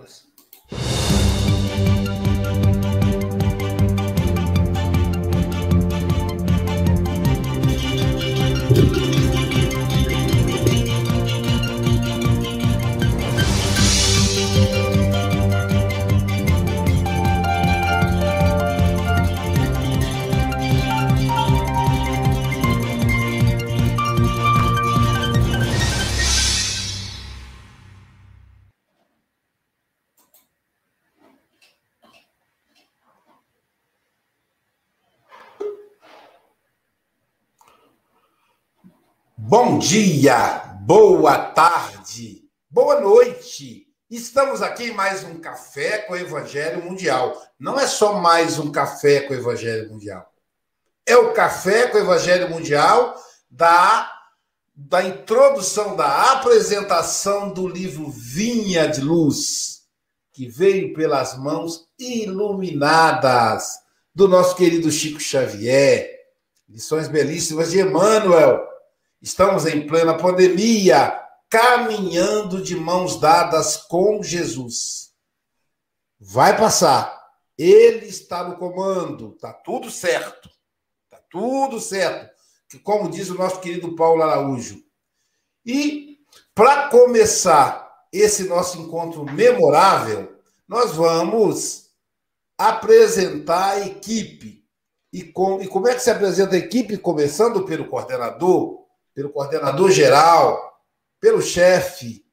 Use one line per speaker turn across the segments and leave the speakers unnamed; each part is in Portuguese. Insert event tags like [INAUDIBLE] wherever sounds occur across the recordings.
Bom dia, boa tarde, boa noite. Estamos aqui em mais um Café com o Evangelho Mundial. Não é só mais um Café com o Evangelho Mundial. É o Café com o Evangelho Mundial da, da introdução, da apresentação do livro Vinha de Luz, que veio pelas mãos iluminadas do nosso querido Chico Xavier. Lições belíssimas de Emmanuel Estamos em plena pandemia, caminhando de mãos dadas com Jesus. Vai passar. Ele está no comando. Tá tudo certo. Tá tudo certo. Como diz o nosso querido Paulo Araújo. E para começar esse nosso encontro memorável, nós vamos apresentar a equipe. E, com, e como é que se apresenta a equipe? Começando pelo coordenador, pelo coordenador geral, pelo chefe,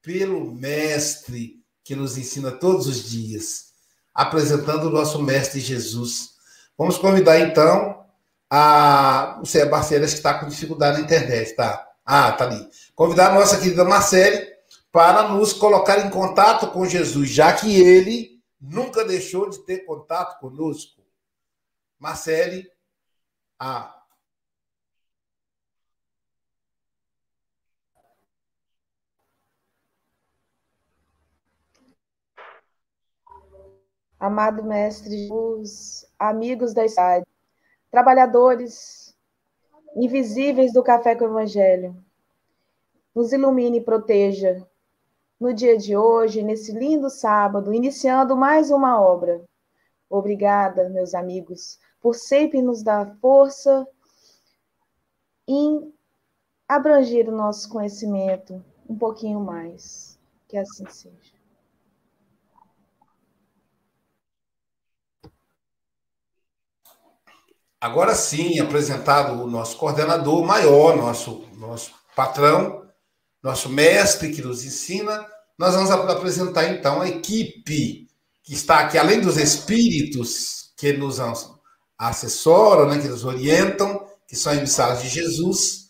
pelo mestre que nos ensina todos os dias, apresentando o nosso mestre Jesus. Vamos convidar então a. Sei, a Marcela que está com dificuldade na internet, tá? Ah, tá ali. Convidar a nossa querida Marcele para nos colocar em contato com Jesus, já que ele nunca deixou de ter contato conosco. Marcele, a
amado Mestre Jesus, amigos da cidade, trabalhadores invisíveis do Café com o Evangelho, nos ilumine e proteja no dia de hoje, nesse lindo sábado, iniciando mais uma obra. Obrigada, meus amigos, por sempre nos dar força em abranger o nosso conhecimento um pouquinho mais. Que assim seja.
Agora sim, apresentado o nosso coordenador maior, nosso, nosso patrão, nosso mestre que nos ensina, nós vamos apresentar então a equipe que está aqui, além dos espíritos que nos assessoram, né, que nos orientam, que são emissários de Jesus.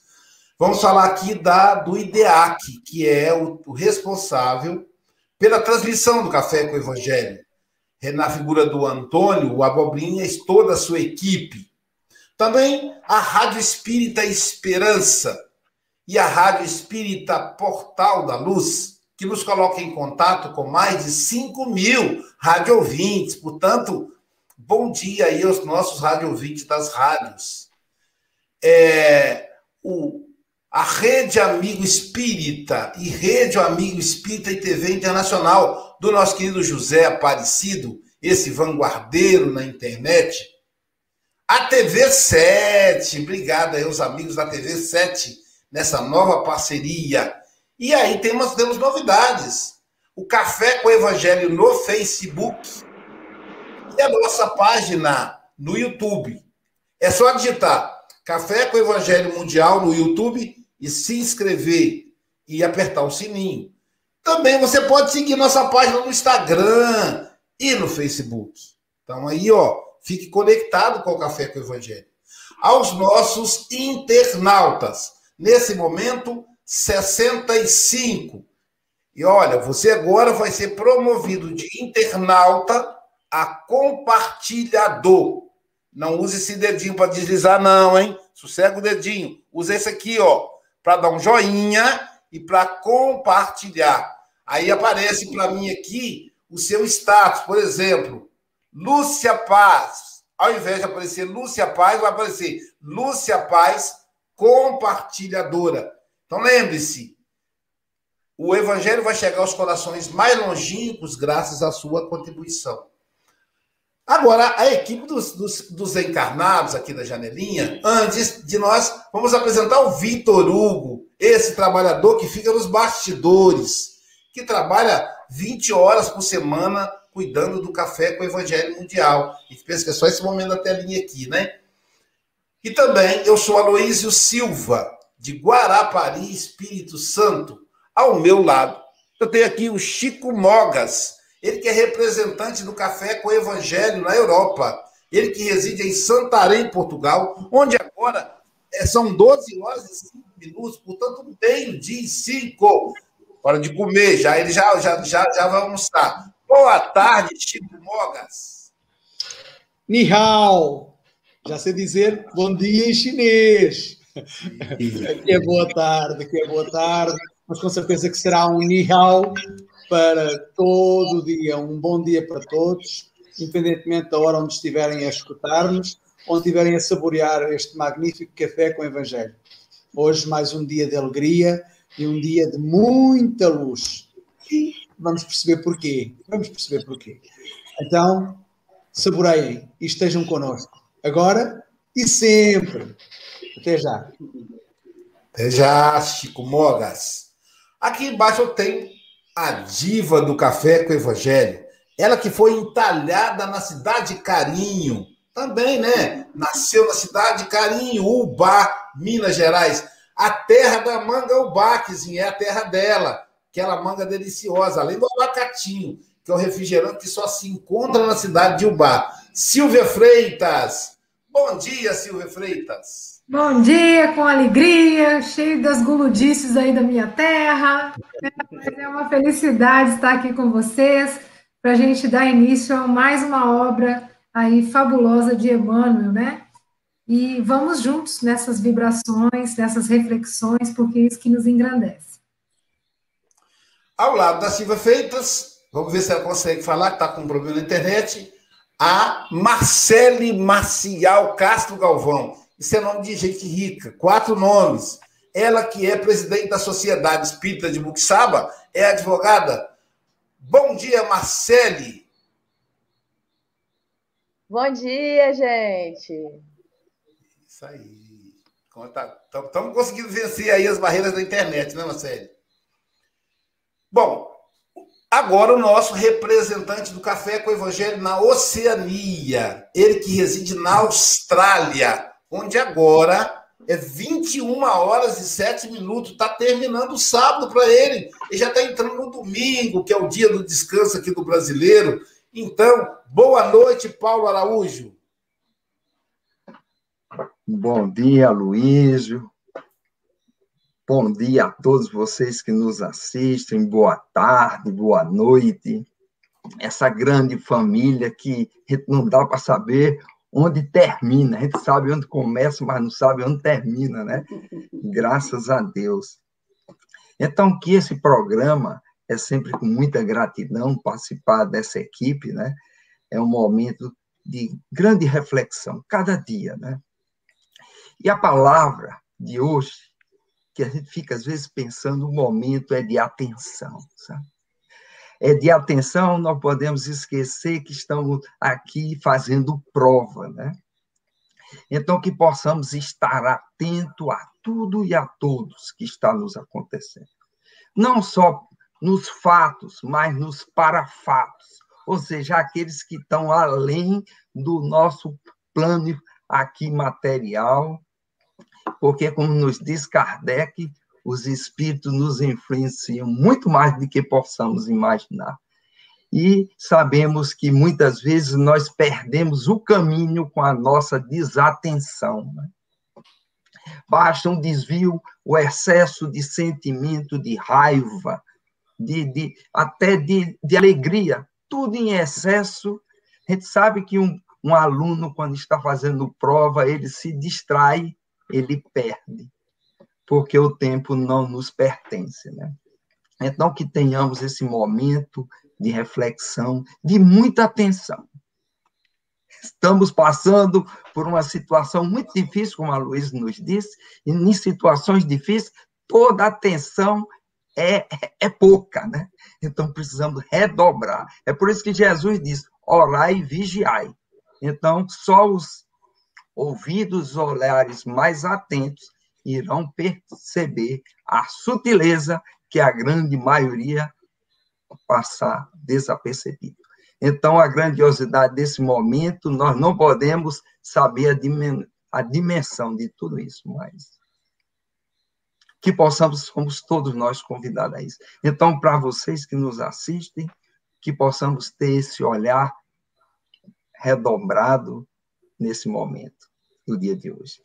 Vamos falar aqui da, do IDEAC, que é o, o responsável pela transmissão do Café com o Evangelho. Na figura do Antônio, o Abobrinha e toda a sua equipe também a Rádio Espírita Esperança e a Rádio Espírita Portal da Luz, que nos coloca em contato com mais de 5 mil rádio ouvintes. Portanto, bom dia aí aos nossos rádio ouvintes das rádios. É, o, a Rede Amigo Espírita e Rede Amigo Espírita e TV Internacional do nosso querido José Aparecido, esse vanguardeiro na internet, a TV 7, obrigado aí aos amigos da TV 7 nessa nova parceria. E aí temos, temos novidades. O Café com o Evangelho no Facebook e a nossa página no YouTube. É só digitar Café com o Evangelho Mundial no YouTube e se inscrever e apertar o sininho. Também você pode seguir nossa página no Instagram e no Facebook. Então aí, ó, Fique conectado com o Café com o Evangelho. Aos nossos internautas, nesse momento, 65. E olha, você agora vai ser promovido de internauta a compartilhador. Não use esse dedinho para deslizar, não, hein? Sossega o dedinho. Use esse aqui, ó, para dar um joinha e para compartilhar. Aí aparece para mim aqui o seu status, por exemplo. Lúcia Paz. Ao invés de aparecer Lúcia Paz, vai aparecer Lúcia Paz compartilhadora. Então lembre-se, o evangelho vai chegar aos corações mais longínquos graças à sua contribuição. Agora, a equipe dos, dos, dos, encarnados aqui da janelinha, antes de nós, vamos apresentar o Vitor Hugo, esse trabalhador que fica nos bastidores, que trabalha 20 horas por semana cuidando do café com o Evangelho Mundial. A gente pensa que é só esse momento da telinha aqui, né? E também eu sou Aloísio Silva, de Guarapari, Espírito Santo. Ao meu lado, eu tenho aqui o Chico Mogas, ele que é representante do Café com o Evangelho na Europa. Ele que reside em Santarém, Portugal, onde agora é, são 12 horas e 5 minutos, portanto, meio-dia e 5. Hora de comer, já ele já, já, já, já vai almoçar. Boa tarde, Chico Mogas.
Ni hao. Já sei dizer bom dia em chinês. Aqui é boa tarde, aqui é boa tarde, mas com certeza que será um ni hao para todo o dia, um bom dia para todos, independentemente da hora onde estiverem a escutar-nos, onde estiverem a saborear este magnífico café com o Evangelho. Hoje, mais um dia de alegria e um dia de muita luz. Vamos perceber porquê. Vamos perceber porquê. Então, saboreiem e estejam connosco. Agora e sempre. Até já.
Até já, Chico Mogas. Aqui embaixo eu tenho a diva do café com o evangelho. Ela que foi entalhada na cidade de Carinho. Também, né? Nasceu na cidade de Carinho, Ubá, Minas Gerais. A terra da manga Ubá, que é a terra dela. Aquela manga deliciosa, além do abacatinho, que é o refrigerante que só se encontra na cidade de Ubá. Silvia Freitas. Bom dia, Silvia Freitas.
Bom dia, com alegria, cheio das guludices aí da minha terra. É uma felicidade estar aqui com vocês para a gente dar início a mais uma obra aí fabulosa de Emmanuel, né? E vamos juntos nessas vibrações, nessas reflexões, porque é isso que nos engrandece.
Ao lado da Silva Feitas, vamos ver se ela consegue falar, que está com um problema na internet, a Marcele Marcial Castro Galvão. Isso é nome de gente rica. Quatro nomes. Ela que é presidente da Sociedade Espírita de Buxaba, é advogada. Bom dia, Marcele.
Bom dia, gente.
Isso aí. Estamos conseguindo vencer aí as barreiras da internet, né, Marcele? Bom, agora o nosso representante do Café com o Evangelho na Oceania. Ele que reside na Austrália onde agora é 21 horas e 7 minutos, está terminando o sábado para ele, e já está entrando no domingo, que é o dia do descanso aqui do brasileiro. Então, boa noite, Paulo Araújo.
Bom dia, Luísio. Bom dia a todos vocês que nos assistem. Boa tarde, boa noite. Essa grande família que não dá para saber onde termina. A gente sabe onde começa, mas não sabe onde termina, né? Graças a Deus. Então, que esse programa é sempre com muita gratidão participar dessa equipe, né? É um momento de grande reflexão, cada dia, né? E a palavra de hoje, que a gente fica às vezes pensando, o momento é de atenção, sabe? é, de atenção, não podemos esquecer que estamos aqui fazendo prova, né? Então, que possamos estar atento a tudo e a todos que está nos acontecendo. Não só nos fatos, mas nos parafatos, ou seja, aqueles que estão além do nosso plano aqui material, porque, como nos diz Kardec, os espíritos nos influenciam muito mais do que possamos imaginar. E sabemos que muitas vezes nós perdemos o caminho com a nossa desatenção. Né? Basta um desvio, o excesso de sentimento de raiva, de, de até de, de alegria, tudo em excesso. A gente sabe que um, um aluno, quando está fazendo prova, ele se distrai, ele perde porque o tempo não nos pertence, né? Então, que tenhamos esse momento de reflexão, de muita atenção. Estamos passando por uma situação muito difícil, como a Luísa nos disse, e em situações difíceis, toda atenção é, é pouca, né? Então precisamos redobrar. É por isso que Jesus diz: orai e vigiai. Então, só os ouvidos, olhares mais atentos irão perceber a sutileza que a grande maioria passa desapercebido. Então, a grandiosidade desse momento, nós não podemos saber a, dimen a dimensão de tudo isso, mas que possamos, somos todos nós convidados a isso. Então, para vocês que nos assistem, que possamos ter esse olhar redobrado nesse momento, no dia de hoje.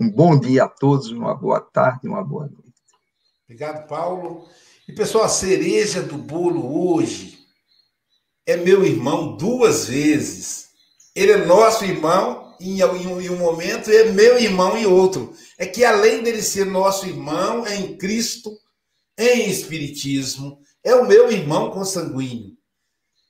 Um bom dia a todos, uma boa tarde, uma boa noite.
Obrigado, Paulo. E, pessoal, a cereja do bolo hoje é meu irmão duas vezes. Ele é nosso irmão em um, em um momento e é meu irmão em outro. É que além dele ser nosso irmão é em Cristo, em Espiritismo, é o meu irmão consanguíneo.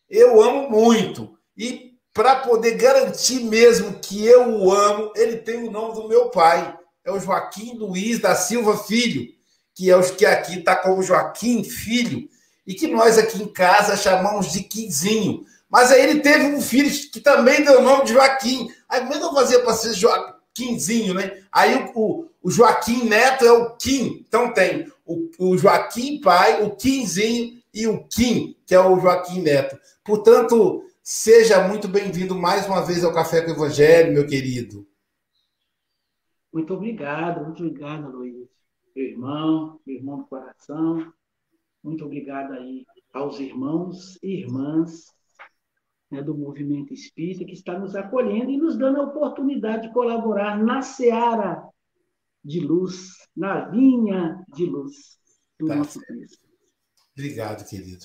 Eu amo muito. E para poder garantir mesmo que eu o amo, ele tem o nome do meu pai. É o Joaquim Luiz da Silva Filho, que é o que aqui está como Joaquim Filho e que nós aqui em casa chamamos de Quinzinho. Mas aí ele teve um filho que também deu o nome de Joaquim. Aí como é que eu fazia para ser Joaquimzinho, né? Aí o, o, Joaquim Neto é o Kim. Então tem o, o Joaquim pai, o Quinzinho e o Kim, que é o Joaquim Neto. Portanto, seja muito bem-vindo mais uma vez ao Café com o Evangelho, meu querido.
Muito obrigado, muito obrigado, Luiz. Meu irmão, meu irmão do coração. Muito obrigado aí aos irmãos e irmãs né, do movimento espírita que está nos acolhendo e nos dando a oportunidade de colaborar na seara de luz, na vinha de luz do tá nosso Cristo.
Obrigado, querido.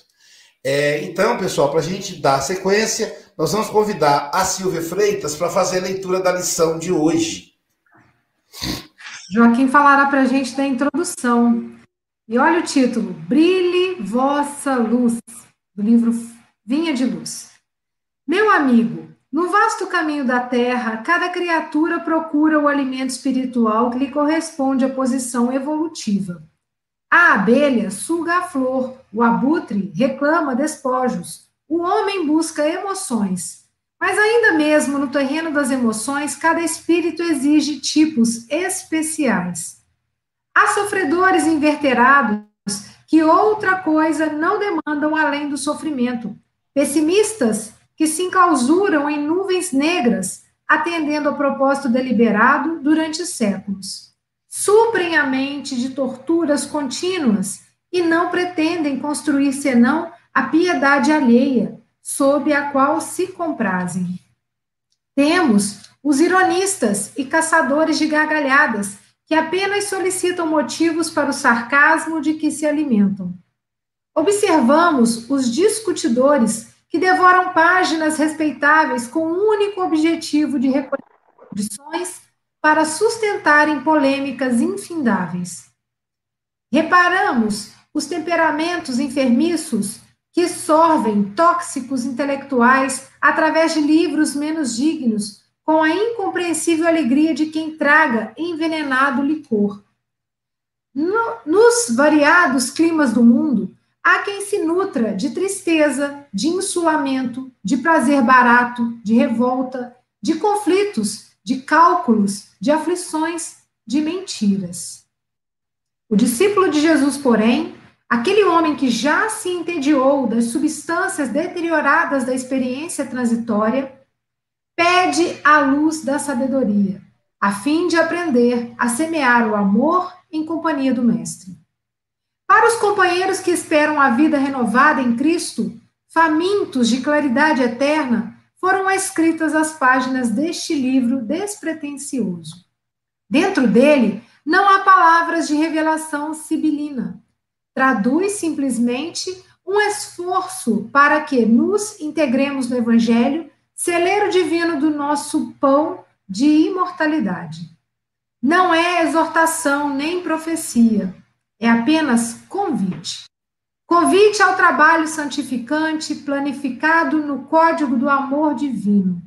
É, então, pessoal, para a gente dar sequência, nós vamos convidar a Silvia Freitas para fazer a leitura da lição de hoje.
Joaquim falará para a gente da introdução. E olha o título: Brilhe vossa luz, do livro Vinha de Luz. Meu amigo, no vasto caminho da terra, cada criatura procura o alimento espiritual que lhe corresponde à posição evolutiva. A abelha suga a flor, o abutre reclama despojos, o homem busca emoções. Mas ainda mesmo no terreno das emoções, cada espírito exige tipos especiais. Há sofredores inverterados que outra coisa não demandam além do sofrimento. Pessimistas que se enclausuram em nuvens negras, atendendo ao propósito deliberado durante séculos. Suprem a mente de torturas contínuas e não pretendem construir senão a piedade alheia, sob a qual se comprazem. Temos os ironistas e caçadores de gargalhadas, que apenas solicitam motivos para o sarcasmo de que se alimentam. Observamos os discutidores que devoram páginas respeitáveis com o único objetivo de recolher condições para sustentarem polêmicas infindáveis. Reparamos os temperamentos enfermiços que sorvem tóxicos intelectuais através de livros menos dignos com a incompreensível alegria de quem traga envenenado licor. No, nos variados climas do mundo, há quem se nutra de tristeza, de insulamento, de prazer barato, de revolta, de conflitos, de cálculos, de aflições, de mentiras. O discípulo de Jesus, porém, aquele homem que já se entediou das substâncias deterioradas da experiência transitória, pede a luz da sabedoria, a fim de aprender a semear o amor em companhia do Mestre. Para os companheiros que esperam a vida renovada em Cristo, famintos de claridade eterna, foram escritas as páginas deste livro despretensioso. Dentro dele, não há palavras de revelação sibilina. Traduz simplesmente um esforço para que nos integremos no Evangelho celeiro divino do nosso pão de imortalidade. Não é exortação nem profecia, é apenas convite. Convite ao trabalho santificante planificado no código do amor divino.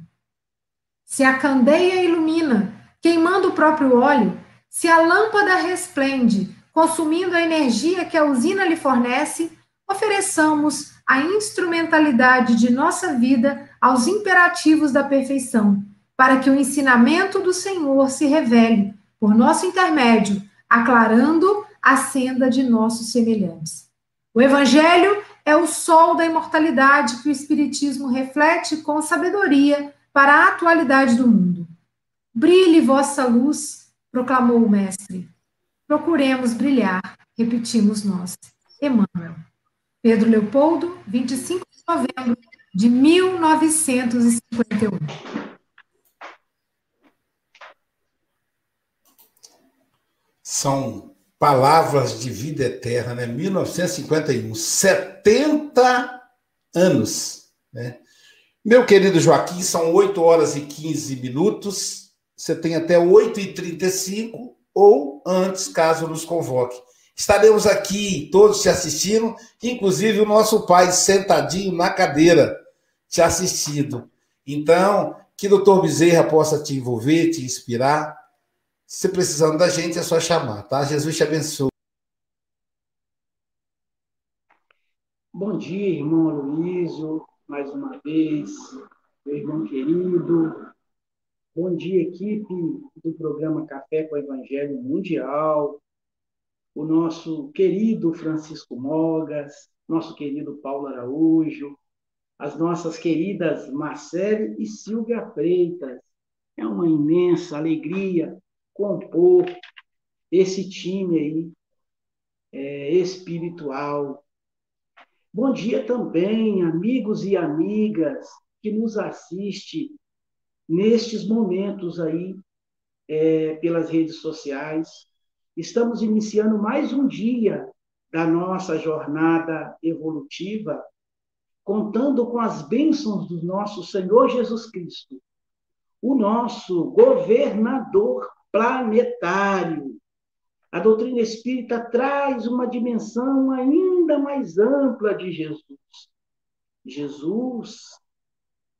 Se a candeia ilumina, queimando o próprio óleo, se a lâmpada resplende, consumindo a energia que a usina lhe fornece, ofereçamos a instrumentalidade de nossa vida aos imperativos da perfeição, para que o ensinamento do Senhor se revele, por nosso intermédio, aclarando a senda de nossos semelhantes. O Evangelho é o sol da imortalidade que o Espiritismo reflete com sabedoria para a atualidade do mundo. Brilhe vossa luz, proclamou o Mestre. Procuremos brilhar, repetimos nós. Emmanuel. Pedro Leopoldo, 25 de novembro de 1951.
São palavras de vida eterna, né? 1951, 70 anos, né? Meu querido Joaquim, são 8 horas e 15 minutos. Você tem até 8h35 ou antes, caso nos convoque. Estaremos aqui todos te assistindo, inclusive o nosso pai sentadinho na cadeira te assistindo. Então, que o doutor Bezerra possa te envolver, te inspirar. Se precisando da gente, é só chamar, tá? Jesus te abençoe.
Bom dia, irmão Aloysio, mais uma vez, meu irmão querido, Bom dia, equipe do programa Café com o Evangelho Mundial, o nosso querido Francisco Mogas, nosso querido Paulo Araújo, as nossas queridas Marcele e Silvia Freitas. É uma imensa alegria compor esse time aí é, espiritual. Bom dia também, amigos e amigas que nos assistem nestes momentos aí é, pelas redes sociais. Estamos iniciando mais um dia da nossa jornada evolutiva, contando com as bênçãos do nosso Senhor Jesus Cristo, o nosso governador planetário. A doutrina espírita traz uma dimensão ainda mais ampla de Jesus. Jesus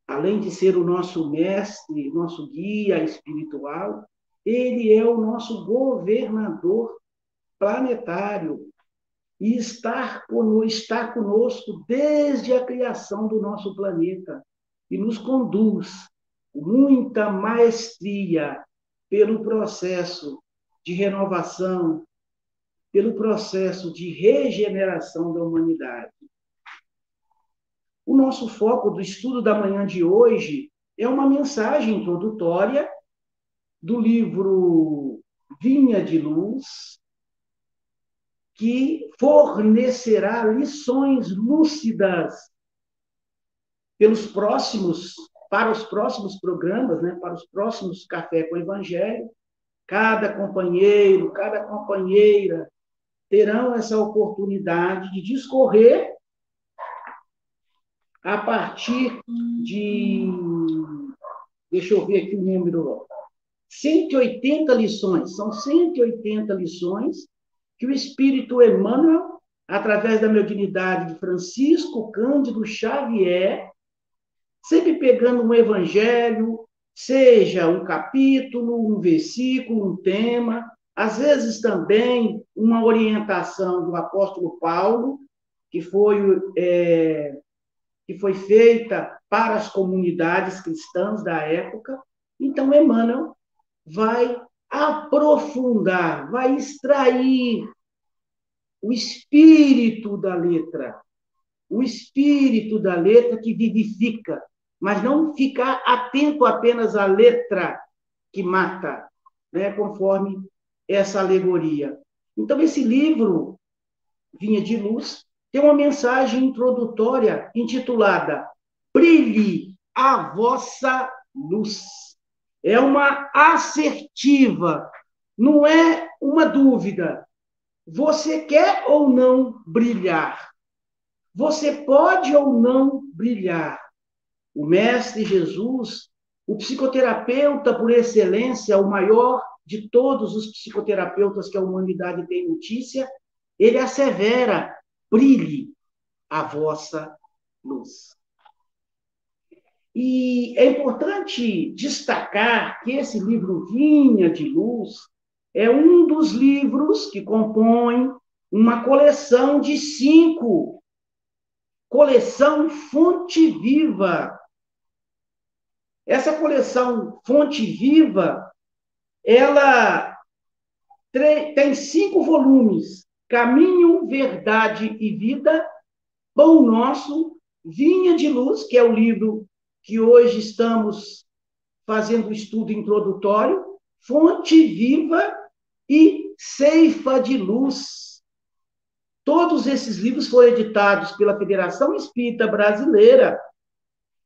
além de ser o nosso mestre, nosso guia espiritual, ele é o nosso governador planetário e está conosco desde a criação do nosso planeta e nos conduz com muita maestria pelo processo de renovação, pelo processo de regeneração da humanidade. O nosso foco do estudo da manhã de hoje é uma mensagem introdutória do livro Vinha de Luz, que fornecerá lições lúcidas pelos próximos para os próximos programas, né, para os próximos café com o evangelho. Cada companheiro, cada companheira terão essa oportunidade de discorrer a partir de. Deixa eu ver aqui o número. 180 lições. São 180 lições que o Espírito Emmanuel, através da mediunidade de Francisco Cândido Xavier, sempre pegando um evangelho, seja um capítulo, um versículo, um tema, às vezes também uma orientação do apóstolo Paulo, que foi é, que foi feita para as comunidades cristãs da época. Então, Emmanuel vai aprofundar, vai extrair o espírito da letra, o espírito da letra que vivifica, mas não ficar atento apenas à letra que mata, né, conforme essa alegoria. Então, esse livro, Vinha de Luz, tem uma mensagem introdutória intitulada Brilhe a vossa luz. É uma assertiva, não é uma dúvida. Você quer ou não brilhar? Você pode ou não brilhar? O Mestre Jesus, o psicoterapeuta por excelência, o maior de todos os psicoterapeutas que a humanidade tem notícia, ele assevera brilhe a vossa luz. E é importante destacar que esse livro Vinha de Luz é um dos livros que compõe uma coleção de cinco, coleção Fonte Viva. Essa coleção Fonte Viva, ela tem cinco volumes: Caminho, Verdade e Vida, Pão Nosso, Vinha de Luz, que é o livro que hoje estamos fazendo o estudo introdutório, Fonte Viva e Ceifa de Luz. Todos esses livros foram editados pela Federação Espírita Brasileira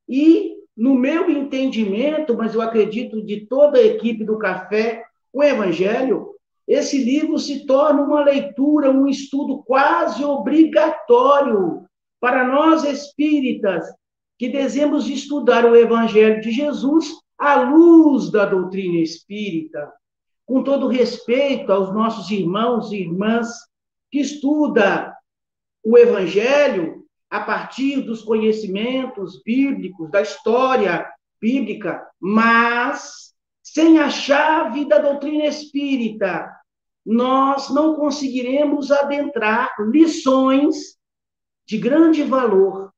e, no meu entendimento, mas eu acredito de toda a equipe do Café, o Evangelho, esse livro se torna uma leitura, um estudo quase obrigatório para nós espíritas que desejamos estudar o Evangelho de Jesus à luz da doutrina espírita, com todo respeito aos nossos irmãos e irmãs que estuda o Evangelho a partir dos conhecimentos bíblicos, da história bíblica, mas sem a chave da doutrina espírita, nós não conseguiremos adentrar lições de grande valor,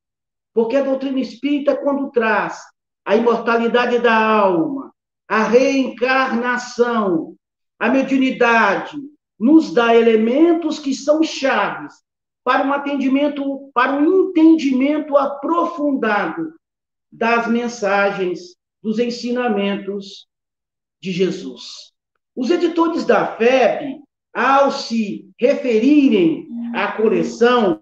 porque a doutrina espírita, quando traz a imortalidade da alma, a reencarnação, a mediunidade, nos dá elementos que são chaves para um atendimento, para um entendimento aprofundado das mensagens, dos ensinamentos de Jesus. Os editores da FEB, ao se referirem à coleção,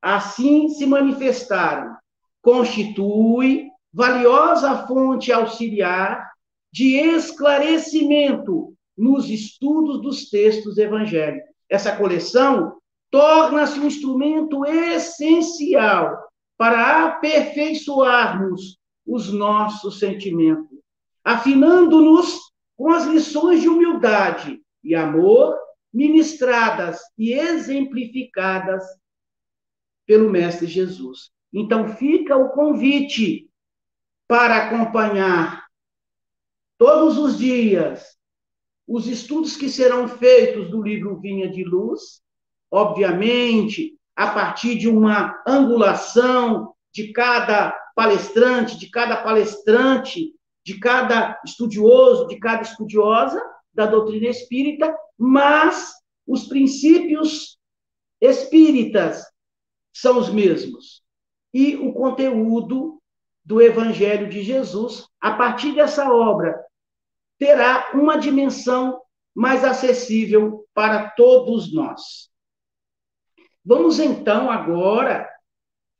assim se manifestaram. Constitui valiosa fonte auxiliar de esclarecimento nos estudos dos textos evangélicos. Essa coleção torna-se um instrumento essencial para aperfeiçoarmos os nossos sentimentos, afinando-nos com as lições de humildade e amor ministradas e exemplificadas pelo Mestre Jesus. Então fica o convite para acompanhar todos os dias os estudos que serão feitos do livro Vinha de Luz, obviamente, a partir de uma angulação de cada palestrante, de cada palestrante de cada estudioso, de cada estudiosa da doutrina espírita, mas os princípios espíritas são os mesmos. E o conteúdo do Evangelho de Jesus, a partir dessa obra, terá uma dimensão mais acessível para todos nós. Vamos então agora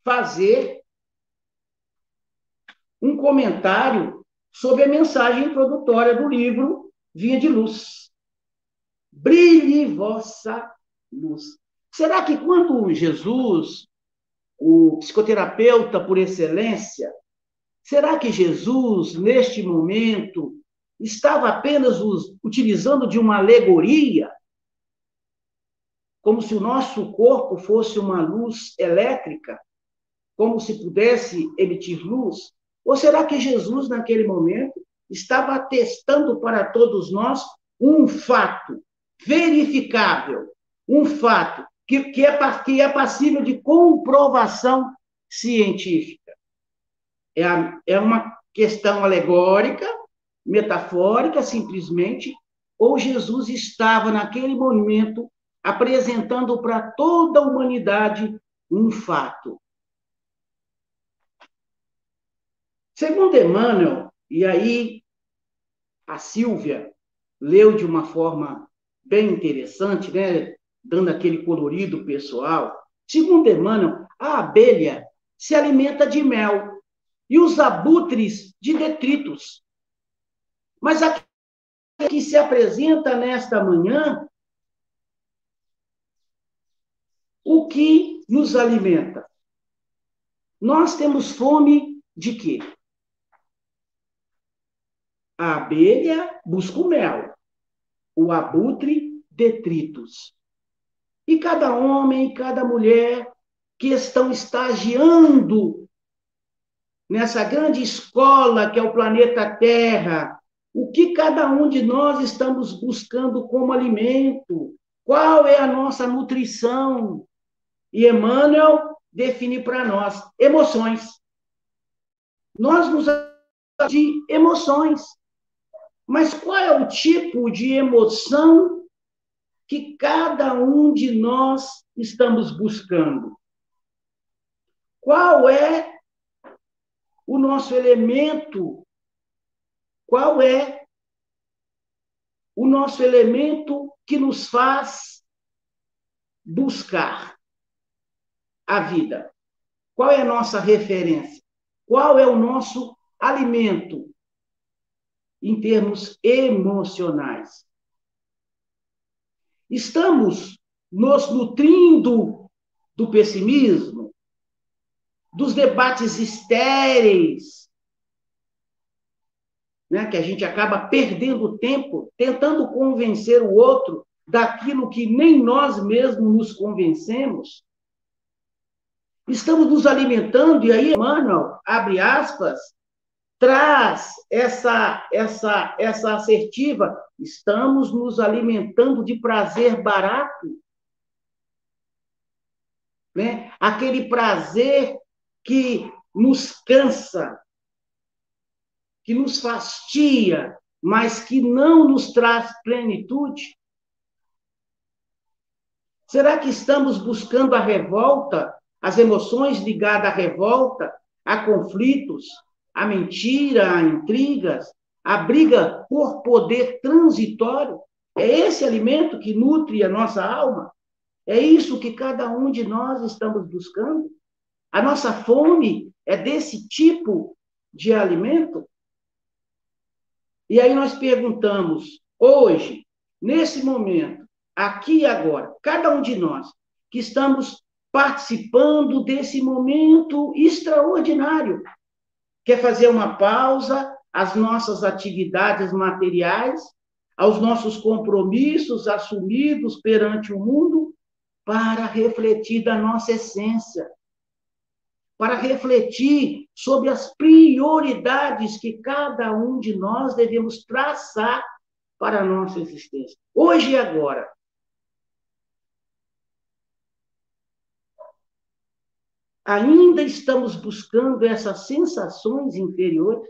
fazer um comentário sobre a mensagem introdutória do livro Vinha de Luz. Brilhe vossa luz. Será que quando Jesus, o psicoterapeuta por excelência, será que Jesus, neste momento, estava apenas utilizando de uma alegoria? Como se o nosso corpo fosse uma luz elétrica? Como se pudesse emitir luz? Ou será que Jesus, naquele momento, estava atestando para todos nós um fato verificável, um fato que, que, é, que é passível de comprovação científica? É, a, é uma questão alegórica, metafórica, simplesmente, ou Jesus estava, naquele momento, apresentando para toda a humanidade um fato. Segundo Emmanuel, e aí a Silvia leu de uma forma bem interessante, né? dando aquele colorido pessoal. Segundo Emmanuel, a abelha se alimenta de mel e os abutres de detritos. Mas aqui que se apresenta nesta manhã, o que nos alimenta? Nós temos fome de quê? A abelha busca o mel, o abutre, detritos. E cada homem cada mulher que estão estagiando nessa grande escola que é o planeta Terra, o que cada um de nós estamos buscando como alimento, qual é a nossa nutrição. E Emmanuel define para nós emoções. Nós nos de emoções. Mas qual é o tipo de emoção que cada um de nós estamos buscando? Qual é o nosso elemento? Qual é o nosso elemento que nos faz buscar a vida? Qual é a nossa referência? Qual é o nosso alimento em termos emocionais? Estamos nos nutrindo do pessimismo, dos debates estéreis, né, que a gente acaba perdendo tempo tentando convencer o outro daquilo que nem nós mesmos nos convencemos. Estamos nos alimentando, e aí Emmanuel, abre aspas, traz essa, essa, essa assertiva, estamos nos alimentando de prazer barato. Né? Aquele prazer que nos cansa, que nos fastia, mas que não nos traz plenitude? Será que estamos buscando a revolta, as emoções ligadas à revolta, a conflitos, a mentira, a intrigas, a briga por poder transitório? É esse alimento que nutre a nossa alma? É isso que cada um de nós estamos buscando? A nossa fome é desse tipo de alimento? E aí nós perguntamos, hoje, nesse momento, aqui e agora, cada um de nós que estamos participando desse momento extraordinário, quer fazer uma pausa às nossas atividades materiais, aos nossos compromissos assumidos perante o mundo, para refletir da nossa essência, para refletir sobre as prioridades que cada um de nós devemos traçar para a nossa existência, hoje e agora. Ainda estamos buscando essas sensações inferiores?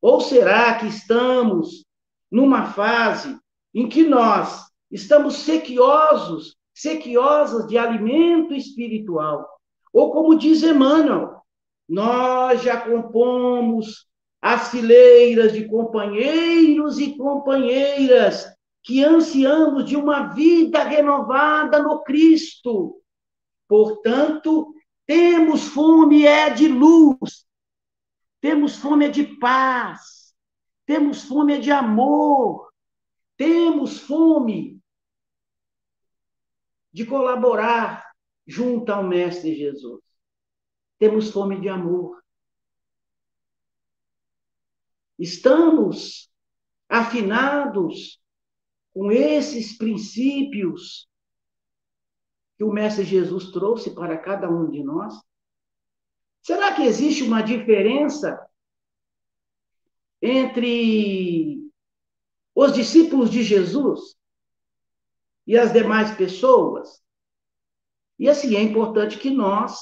Ou será que estamos numa fase em que nós estamos sequiosos, sequiosas de alimento espiritual? Ou como diz Emmanuel, nós já compomos as fileiras de companheiros e companheiras que ansiamos de uma vida renovada no Cristo. Portanto, temos fome é de luz, temos fome é de paz, temos fome é de amor, temos fome de colaborar junto ao Mestre Jesus. Temos fome de amor. Estamos afinados com esses princípios que o Mestre Jesus trouxe para cada um de nós? Será que existe uma diferença entre os discípulos de Jesus e as demais pessoas? E assim, é importante que nós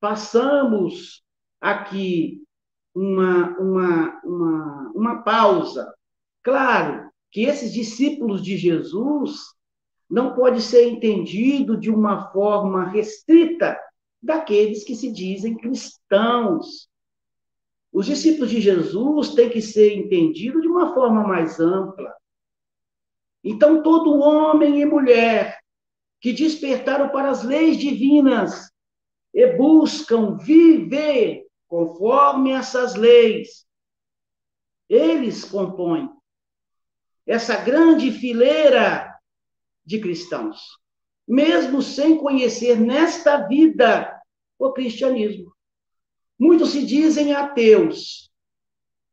façamos aqui uma, uma, uma, uma pausa. Claro que esses discípulos de Jesus não pode ser entendido de uma forma restrita daqueles que se dizem cristãos. Os discípulos de Jesus têm que ser entendidos de uma forma mais ampla. Então, todo homem e mulher que despertaram para as leis divinas e buscam viver conforme essas leis. Eles compõem essa grande fileira de cristãos, mesmo sem conhecer nesta vida o cristianismo. Muitos se dizem ateus,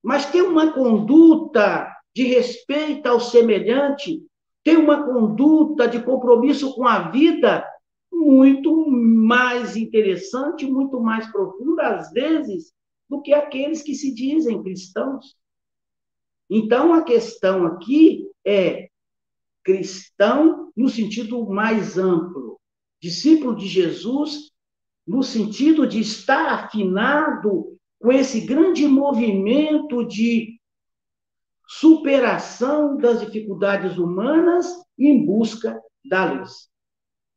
mas tem uma conduta de respeito ao semelhante tem uma conduta de compromisso com a vida muito mais interessante, muito mais profunda, às vezes, do que aqueles que se dizem cristãos. Então, a questão aqui é cristão no sentido mais amplo, discípulo de Jesus no sentido de estar afinado com esse grande movimento de superação das dificuldades humanas em busca da luz.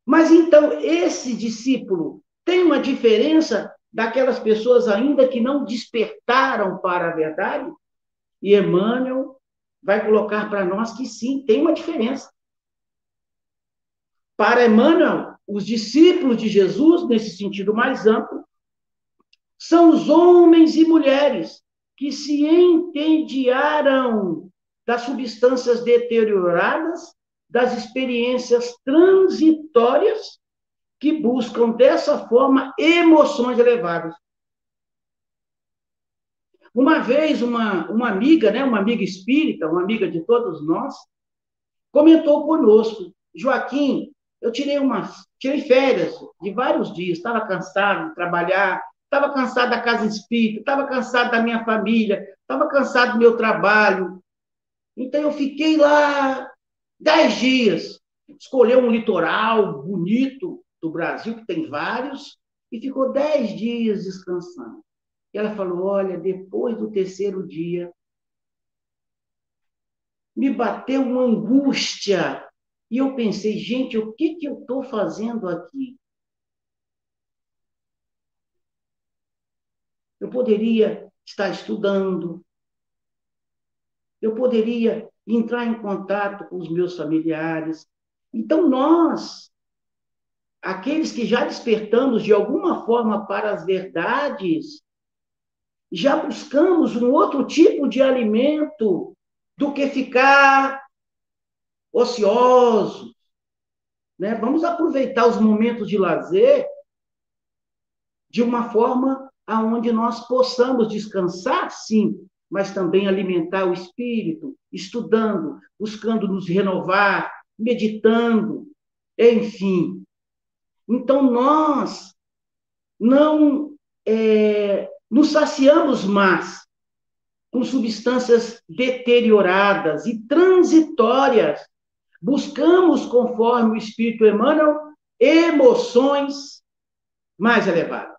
Mas então, esse discípulo tem uma diferença daquelas pessoas ainda que não despertaram para a verdade? E Emmanuel vai colocar para nós que sim, tem uma diferença. Para Emmanuel, os discípulos de Jesus, nesse sentido mais amplo, são os homens e mulheres que se entediaram das substâncias deterioradas, das experiências transitórias, que buscam dessa forma emoções elevadas. Uma vez, uma, uma amiga, né, uma amiga espírita, uma amiga de todos nós, comentou conosco: Joaquim, eu tirei umas, tirei férias de vários dias, estava cansado de trabalhar, estava cansado da casa espírita, estava cansado da minha família, estava cansado do meu trabalho. Então eu fiquei lá dez dias, escolheu um litoral bonito do Brasil, que tem vários, e ficou dez dias descansando. Ela falou: Olha, depois do terceiro dia, me bateu uma angústia e eu pensei, gente, o que, que eu estou fazendo aqui? Eu poderia estar estudando, eu poderia entrar em contato com os meus familiares. Então, nós, aqueles que já despertamos de alguma forma para as verdades, já buscamos um outro tipo de alimento do que ficar ociosos. Né? Vamos aproveitar os momentos de lazer de uma forma aonde nós possamos descansar, sim, mas também alimentar o espírito, estudando, buscando nos renovar, meditando, enfim. Então, nós não é, nos saciamos mais com substâncias deterioradas e transitórias Buscamos, conforme o Espírito Emmanuel, emoções mais elevadas.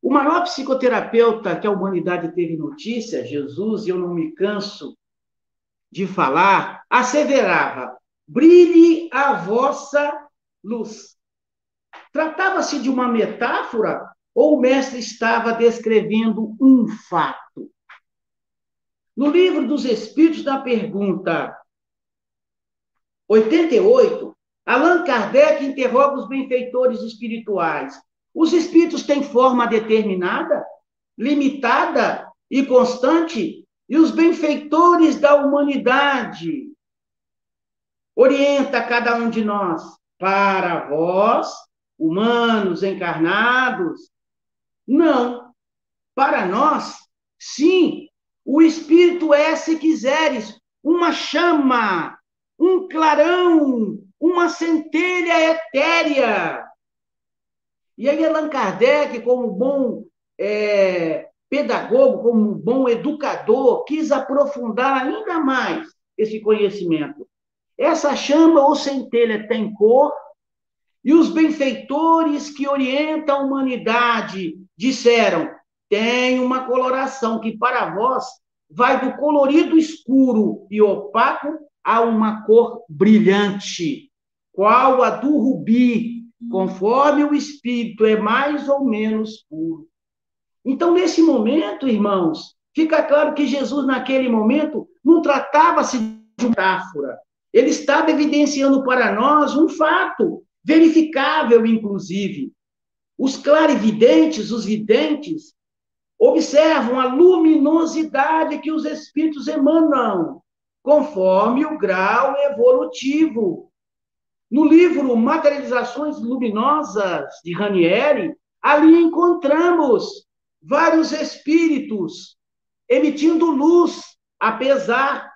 O maior psicoterapeuta que a humanidade teve notícia, Jesus, e eu não me canso de falar, asseverava: brilhe a vossa luz. Tratava-se de uma metáfora ou o mestre estava descrevendo um fato? No livro dos Espíritos, da pergunta 88, Allan Kardec interroga os benfeitores espirituais. Os espíritos têm forma determinada, limitada e constante? E os benfeitores da humanidade orienta cada um de nós para vós, humanos encarnados? Não. Para nós, sim, o Espírito é, se quiseres, uma chama, um clarão, uma centelha etérea. E aí Allan Kardec, como bom é, pedagogo, como bom educador, quis aprofundar ainda mais esse conhecimento. Essa chama ou centelha tem cor, e os benfeitores que orientam a humanidade disseram: tem uma coloração que para vós vai do colorido escuro e opaco a uma cor brilhante, qual a do rubi, conforme o espírito é mais ou menos puro. Então, nesse momento, irmãos, fica claro que Jesus, naquele momento, não tratava-se de metáfora. Ele estava evidenciando para nós um fato, verificável, inclusive. Os clarividentes, os videntes, observam a luminosidade que os espíritos emanam, conforme o grau evolutivo. No livro Materializações Luminosas, de Ranieri, ali encontramos vários espíritos emitindo luz, apesar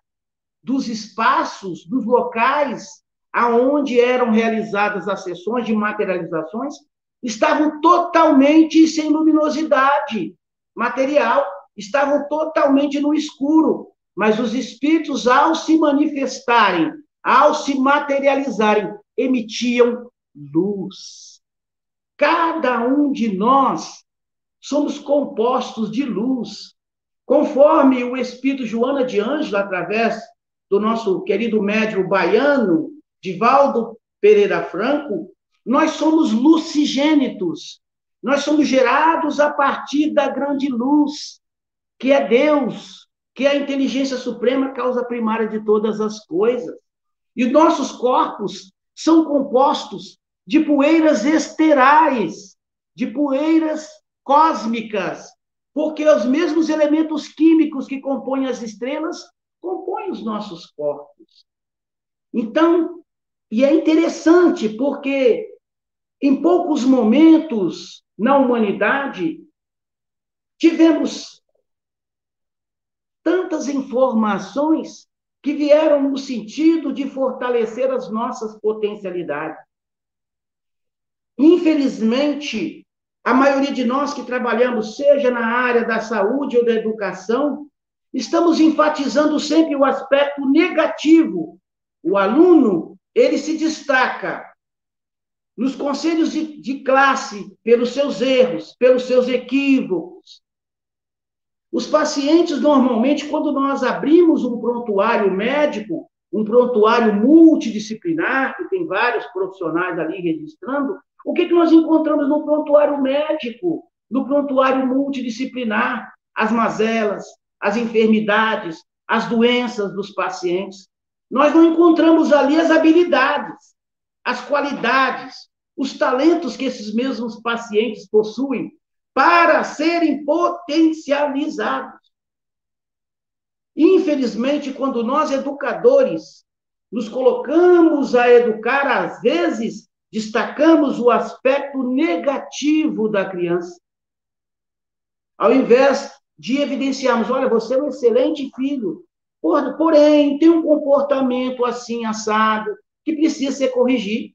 dos espaços, dos locais aonde eram realizadas as sessões de materializações, estavam totalmente sem luminosidade material estavam totalmente no escuro, mas os espíritos, ao se manifestarem, ao se materializarem, emitiam luz. Cada um de nós somos compostos de luz. Conforme o Espírito Joana de Ângelo, através do nosso querido médium baiano, Divaldo Pereira Franco, nós somos lucigênitos. Nós somos gerados a partir da grande luz, que é Deus, que é a inteligência suprema, causa primária de todas as coisas. E nossos corpos são compostos de poeiras esterais, de poeiras cósmicas, porque os mesmos elementos químicos que compõem as estrelas compõem os nossos corpos. Então, e é interessante porque em poucos momentos na humanidade tivemos tantas informações que vieram no sentido de fortalecer as nossas potencialidades. Infelizmente, a maioria de nós que trabalhamos, seja na área da saúde ou da educação, estamos enfatizando sempre o aspecto negativo. O aluno, ele se destaca nos conselhos de, de classe pelos seus erros, pelos seus equívocos, os pacientes, normalmente, quando nós abrimos um prontuário médico, um prontuário multidisciplinar, que tem vários profissionais ali registrando, o que, que nós encontramos no prontuário médico, no prontuário multidisciplinar? As mazelas, as enfermidades, as doenças dos pacientes. Nós não encontramos ali as habilidades, as qualidades, os talentos que esses mesmos pacientes possuem para serem potencializados. Infelizmente, quando nós educadores nos colocamos a educar, às vezes destacamos o aspecto negativo da criança. Ao invés de evidenciarmos, olha, você é um excelente filho, porém tem um comportamento assim assado que precisa ser corrigido.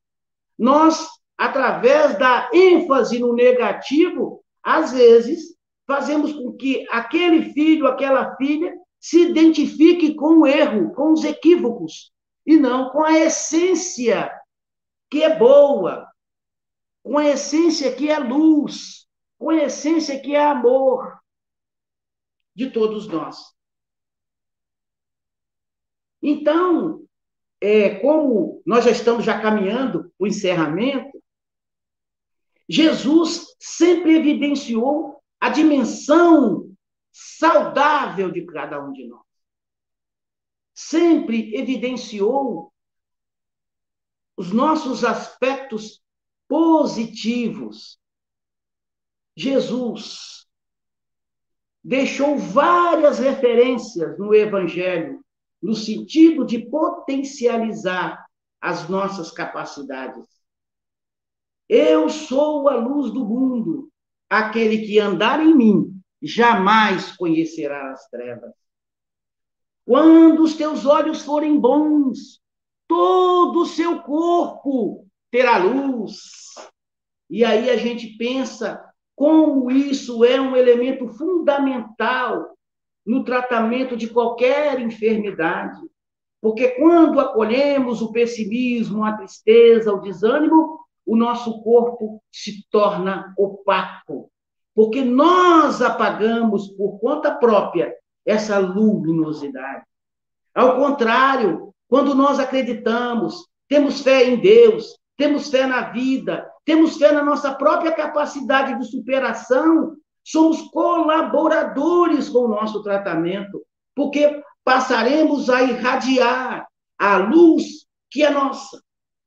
Nós, através da ênfase no negativo, às vezes, fazemos com que aquele filho, aquela filha, se identifique com o erro, com os equívocos, e não com a essência que é boa, com a essência que é luz, com a essência que é amor de todos nós. Então, é, como nós já estamos já caminhando o encerramento, Jesus sempre evidenciou a dimensão saudável de cada um de nós. Sempre evidenciou os nossos aspectos positivos. Jesus deixou várias referências no Evangelho no sentido de potencializar as nossas capacidades. Eu sou a luz do mundo. Aquele que andar em mim jamais conhecerá as trevas. Quando os teus olhos forem bons, todo o seu corpo terá luz. E aí a gente pensa como isso é um elemento fundamental no tratamento de qualquer enfermidade. Porque quando acolhemos o pessimismo, a tristeza, o desânimo, o nosso corpo se torna opaco, porque nós apagamos por conta própria essa luminosidade. Ao contrário, quando nós acreditamos, temos fé em Deus, temos fé na vida, temos fé na nossa própria capacidade de superação, somos colaboradores com o nosso tratamento, porque passaremos a irradiar a luz que é nossa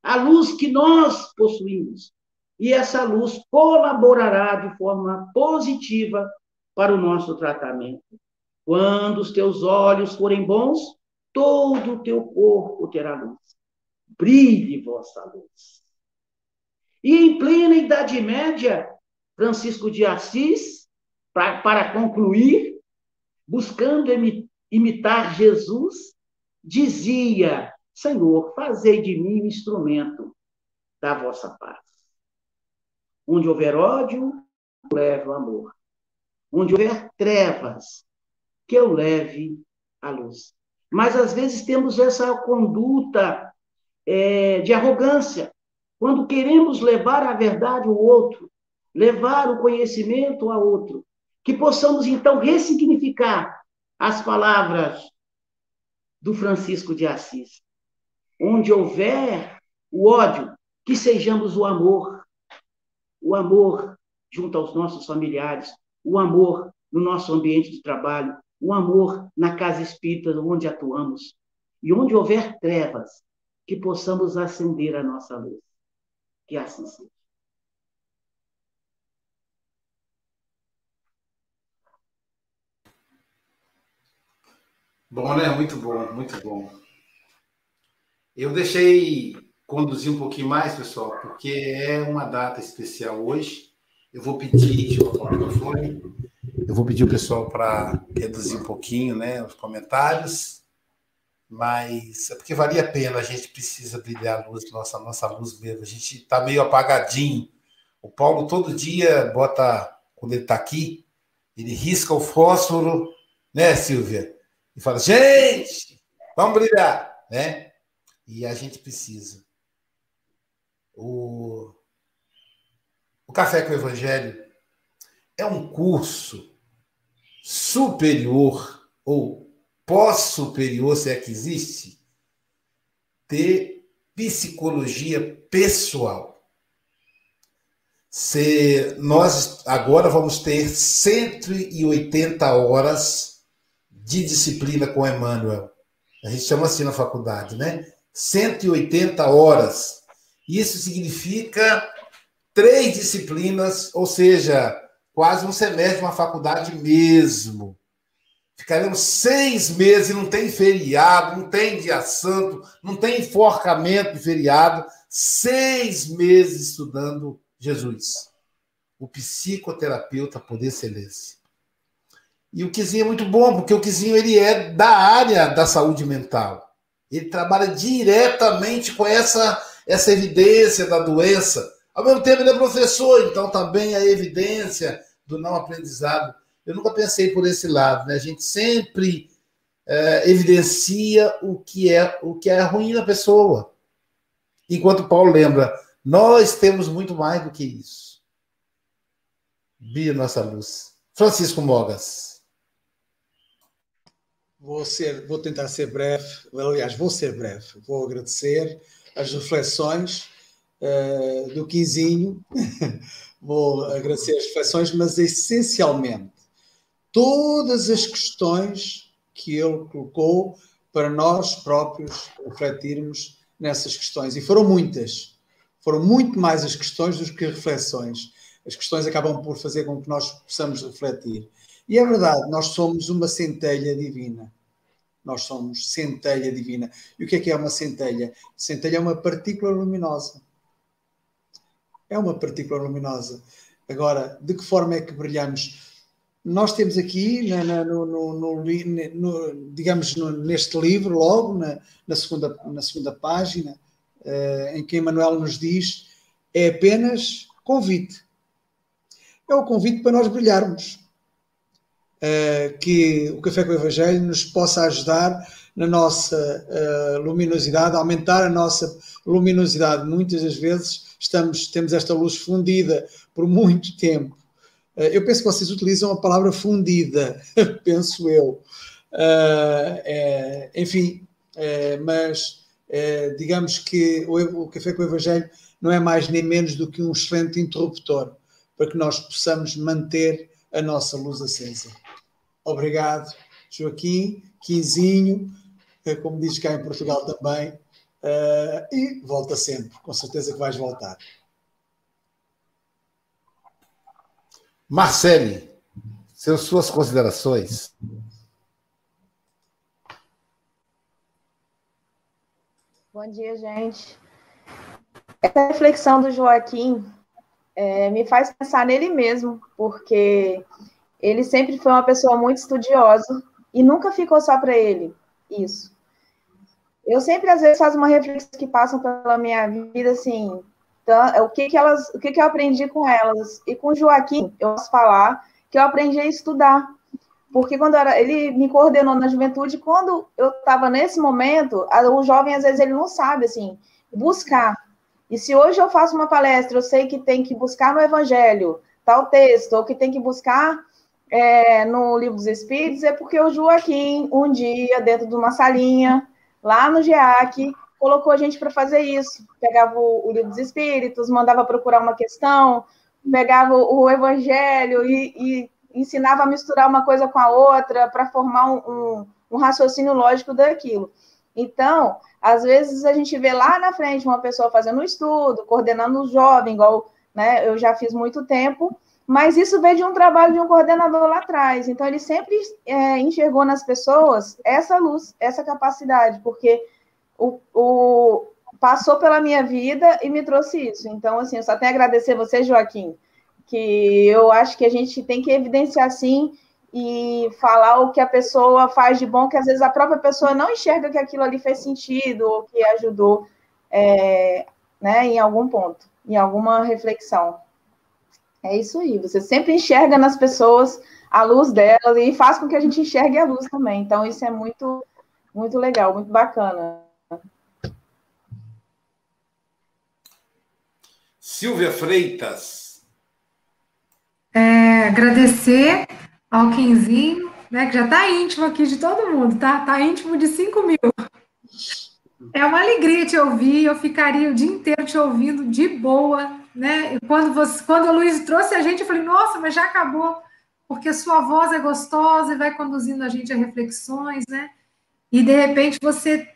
a luz que nós possuímos. E essa luz colaborará de forma positiva para o nosso tratamento. Quando os teus olhos forem bons, todo o teu corpo terá luz. Brilhe vossa luz. E em plena Idade Média, Francisco de Assis, pra, para concluir, buscando imitar Jesus, dizia Senhor, fazei de mim um instrumento da vossa paz. Onde houver ódio, leve o amor. Onde houver trevas, que eu leve a luz. Mas às vezes temos essa conduta é, de arrogância, quando queremos levar a verdade ao outro, levar o conhecimento a outro, que possamos então ressignificar as palavras do Francisco de Assis. Onde houver o ódio, que sejamos o amor. O amor junto aos nossos familiares, o amor no nosso ambiente de trabalho, o amor na casa espírita onde atuamos. E onde houver trevas, que possamos acender a nossa luz. Que assim seja.
Bom, né? Muito bom, muito bom. Eu deixei conduzir um pouquinho mais, pessoal, porque é uma data especial hoje. Eu vou pedir, eu o microfone. Eu vou pedir o pessoal para reduzir um pouquinho, né, os comentários. Mas é porque valia a pena, a gente precisa brilhar a luz, nossa, nossa luz mesmo. A gente está meio apagadinho. O Paulo todo dia bota, quando ele está aqui, ele risca o fósforo, né, Silvia? E fala, gente, vamos brilhar, né? E a gente precisa. O, o Café com o Evangelho é um curso superior ou pós-superior, se é que existe, de psicologia pessoal. Se nós agora vamos ter 180 horas de disciplina com Emmanuel. A gente chama assim na faculdade, né? 180 horas. Isso significa três disciplinas, ou seja, quase um semestre uma faculdade mesmo. Ficaremos seis meses e não tem feriado, não tem dia santo, não tem enforcamento de feriado. Seis meses estudando Jesus, o psicoterapeuta por excelência. E o Kizinho é muito bom, porque o Kizinho ele é da área da saúde mental. Ele trabalha diretamente com essa, essa evidência da doença. Ao mesmo tempo, ele é professor, então também a evidência do não aprendizado eu nunca pensei por esse lado, né? A gente sempre é, evidencia o que é o que é ruim na pessoa. Enquanto Paulo lembra, nós temos muito mais do que isso. Bia nossa luz. Francisco Mogas.
Vou, ser, vou tentar ser breve, aliás, vou ser breve. Vou agradecer as reflexões uh, do Quinzinho, [LAUGHS] vou agradecer as reflexões, mas essencialmente todas as questões que ele colocou para nós próprios refletirmos nessas questões. E foram muitas. Foram muito mais as questões do que reflexões. As questões acabam por fazer com que nós possamos refletir. E é verdade, nós somos uma centelha divina. Nós somos centelha divina. E o que é que é uma centelha? Centelha é uma partícula luminosa. É uma partícula luminosa. Agora, de que forma é que brilhamos? nós temos aqui, na, na, no, no, no, digamos, neste livro, logo na, na, segunda, na segunda página, uh, em que Emmanuel nos diz, é apenas convite. É o convite para nós brilharmos. Uh, que o Café com o Evangelho nos possa ajudar na nossa uh, luminosidade, aumentar a nossa luminosidade. Muitas das vezes estamos, temos esta luz fundida por muito tempo eh, eu penso que vocês utilizam a palavra fundida, [LAUGHS] penso eu. É, enfim, é, mas é, digamos que o, o, Café com o Evangelho não é mais nem menos do que um excelente interruptor para que nós possamos manter a nossa luz acesa. Obrigado, Joaquim, Quinzinho, como diz cá em Portugal também, uh, e volta sempre, com certeza que vais voltar.
Marcele, seus, suas considerações.
Bom dia, gente. Essa reflexão do Joaquim é, me faz pensar nele mesmo, porque ele sempre foi uma pessoa muito estudiosa e nunca ficou só para ele isso. Eu sempre, às vezes, faço uma reflexão que passam pela minha vida, assim, então, o que que elas, o que que eu aprendi com elas? E com o Joaquim, eu posso falar que eu aprendi a estudar. Porque quando era, ele me coordenou na juventude, quando eu estava nesse momento, o jovem às vezes ele não sabe assim buscar. E se hoje eu faço uma palestra, eu sei que tem que buscar no Evangelho tal texto, ou que tem que buscar é, no Livro dos Espíritos, é porque o Joaquim, um dia, dentro de uma salinha, lá no GEAC, colocou a gente para fazer isso. Pegava o, o, Livro dos Espíritos, mandava procurar uma questão, pegava o, o Evangelho e, e, ensinava a misturar uma coisa com a outra para formar um, um, um raciocínio lógico daquilo. Então, às vezes a gente vê lá na frente uma pessoa fazendo um estudo, coordenando um jovem, igual né, eu já fiz muito tempo, mas isso veio de um trabalho de um coordenador lá atrás. Então, ele sempre é, enxergou nas pessoas essa luz, essa capacidade, porque o, o, passou pela minha vida e me trouxe isso. Então, assim, eu só tenho a agradecer você, Joaquim, que eu acho que a gente tem que evidenciar, sim, e falar o que a pessoa faz de bom, que às vezes a própria pessoa não enxerga que aquilo ali fez sentido ou que ajudou é, né, em algum ponto, em alguma reflexão. É isso aí, você sempre enxerga nas pessoas a luz delas e faz com que a gente enxergue a luz também. Então, isso é muito, muito legal, muito bacana.
Silvia Freitas.
É, agradecer ao Quinzinho, né, que já está íntimo aqui de todo mundo, tá? Está íntimo de 5 mil. É uma alegria te ouvir, eu ficaria o dia inteiro te ouvindo de boa, né? E quando, você, quando o Luiz trouxe a gente, eu falei, nossa, mas já acabou, porque sua voz é gostosa e vai conduzindo a gente a reflexões, né? E de repente você.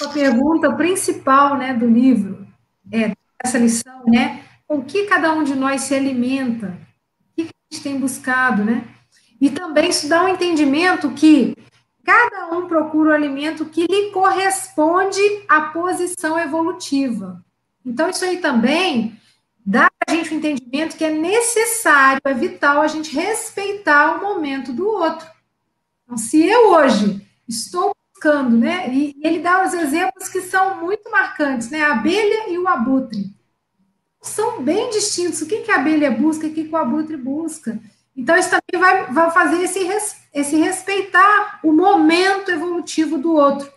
A pergunta principal né, do livro, é, essa lição, né? Com o que cada um de nós se alimenta? gente tem buscado, né? E também isso dá um entendimento que cada um procura o alimento que lhe corresponde à posição evolutiva. Então, isso aí também dá a gente o entendimento que é necessário, é vital a gente respeitar o momento do outro. Então, se eu hoje estou buscando, né? E ele dá os exemplos que são muito marcantes, né? A abelha e o abutre são bem distintos. O que, que a abelha busca e o que, que o abutre busca. Então, isso também vai, vai fazer esse, esse respeitar o momento evolutivo do outro.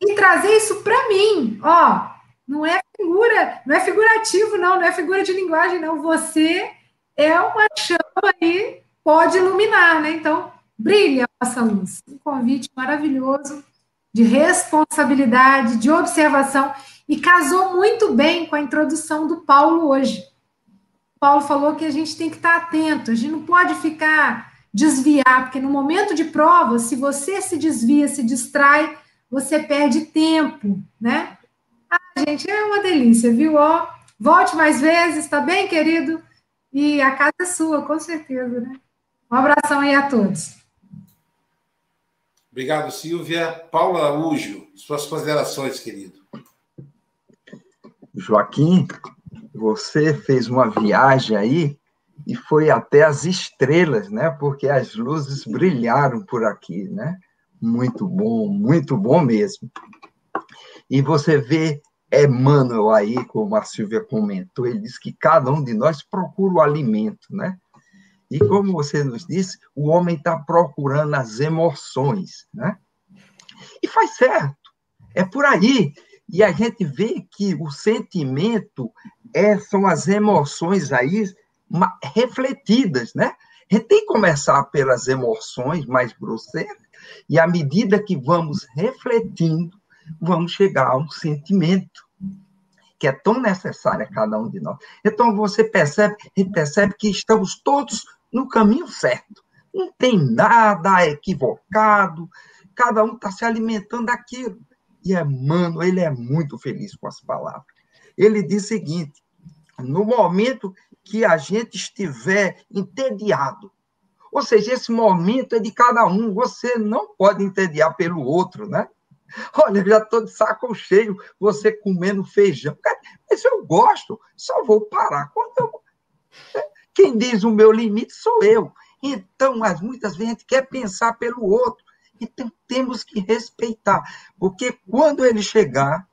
E trazer isso para mim. Ó, não é figura, não é figurativo, não, não é figura de linguagem, não. Você é uma chama aí, pode iluminar, né? Então, brilha a nossa luz. Um convite maravilhoso de responsabilidade, de observação e casou muito bem com a introdução do Paulo hoje. Paulo falou que a gente tem que estar atento, a gente não pode ficar desviar, porque no momento de prova, se você se desvia, se distrai, você perde tempo, né? Ah, gente, é uma delícia, viu? Ó, volte mais vezes, tá bem, querido? E a casa é sua, com certeza, né? Um abração aí a todos.
Obrigado, Silvia. Paulo Araújo, suas considerações, querido.
Joaquim, você fez uma viagem aí e foi até as estrelas, né? Porque as luzes brilharam por aqui, né? Muito bom, muito bom mesmo. E você vê Emmanuel aí, como a Silvia comentou, ele diz que cada um de nós procura o alimento, né? E como você nos disse, o homem está procurando as emoções, né? E faz certo, é por aí. E a gente vê que o sentimento é, são as emoções aí refletidas, né? A gente tem que começar pelas emoções mais grosseiras, e à medida que vamos refletindo, vamos chegar a um sentimento que é tão necessário a cada um de nós. Então você percebe, percebe que estamos todos no caminho certo. Não tem nada equivocado, cada um está se alimentando daquilo. E Emmanuel, ele é muito feliz com as palavras. Ele diz o seguinte: no momento que a gente estiver entediado, ou seja, esse momento é de cada um, você não pode entediar pelo outro, né? Olha, já estou de saco cheio, você comendo feijão. Mas eu gosto, só vou parar quando eu. Quem diz o meu limite sou eu. Então, mas muitas vezes a gente quer pensar pelo outro. Então, temos que respeitar, porque quando ele chegar,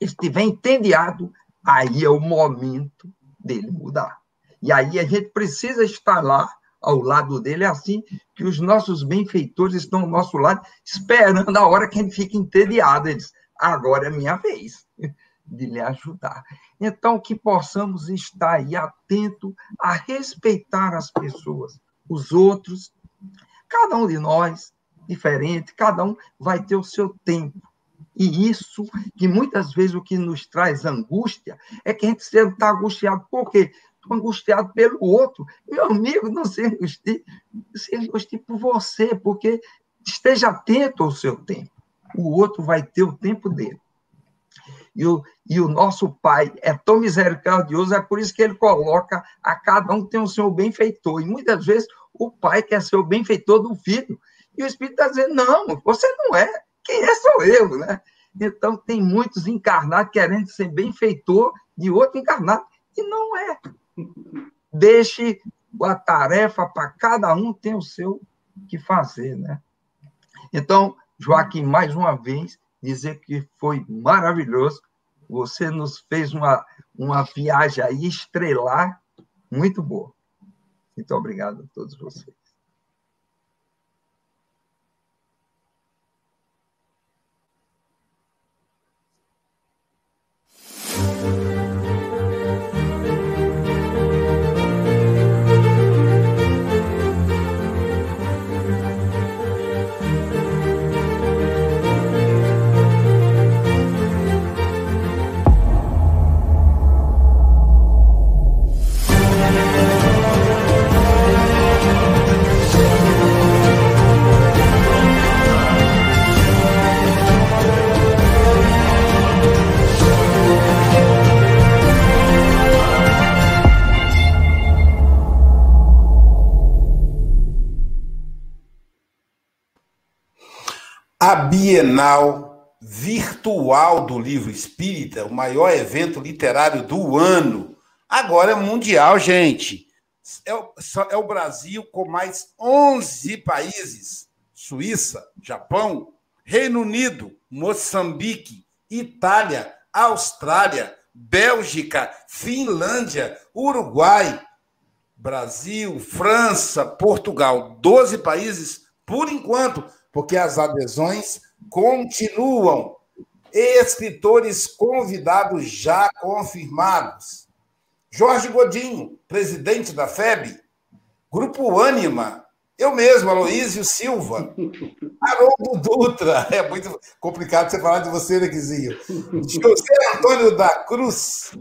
estiver entediado, aí é o momento dele mudar. E aí a gente precisa estar lá ao lado dele, é assim que os nossos benfeitores estão ao nosso lado, esperando a hora que gente fica entediado. Eles, agora é minha vez de lhe ajudar. Então, que possamos estar aí atento a respeitar as pessoas, os outros, cada um de nós, diferente, cada um vai ter o seu tempo. E isso, que muitas vezes o que nos traz angústia, é que a gente está angustiado. Por quê? Estou angustiado pelo outro. Meu amigo, não se angustie, se angustie por você, porque esteja atento ao seu tempo. O outro vai ter o tempo dele. E o, e o nosso Pai é tão misericordioso, é por isso que ele coloca a cada um tem o seu benfeitor. E muitas vezes o pai quer ser o benfeitor do filho. E o Espírito está dizendo: não, você não é. Quem é sou eu, né? Então, tem muitos encarnados querendo ser benfeitor de outro encarnado. E não é. Deixe a tarefa para cada um ter o seu que fazer, né? Então, Joaquim, mais uma vez, dizer que foi maravilhoso. Você nos fez uma, uma viagem aí estrelar muito boa. Muito obrigado a todos vocês.
Bienal Virtual do Livro Espírita, o maior evento literário do ano, agora é mundial, gente. É o, é o Brasil com mais 11 países: Suíça, Japão, Reino Unido, Moçambique, Itália, Austrália, Bélgica, Finlândia, Uruguai, Brasil, França, Portugal, 12 países por enquanto porque as adesões continuam. Escritores convidados já confirmados. Jorge Godinho, presidente da FEB. Grupo Ânima. Eu mesmo, Aloísio Silva. Haroldo Dutra. [LAUGHS] É muito complicado você falar de você, Nequizinho. Né, José Antônio da Cruz.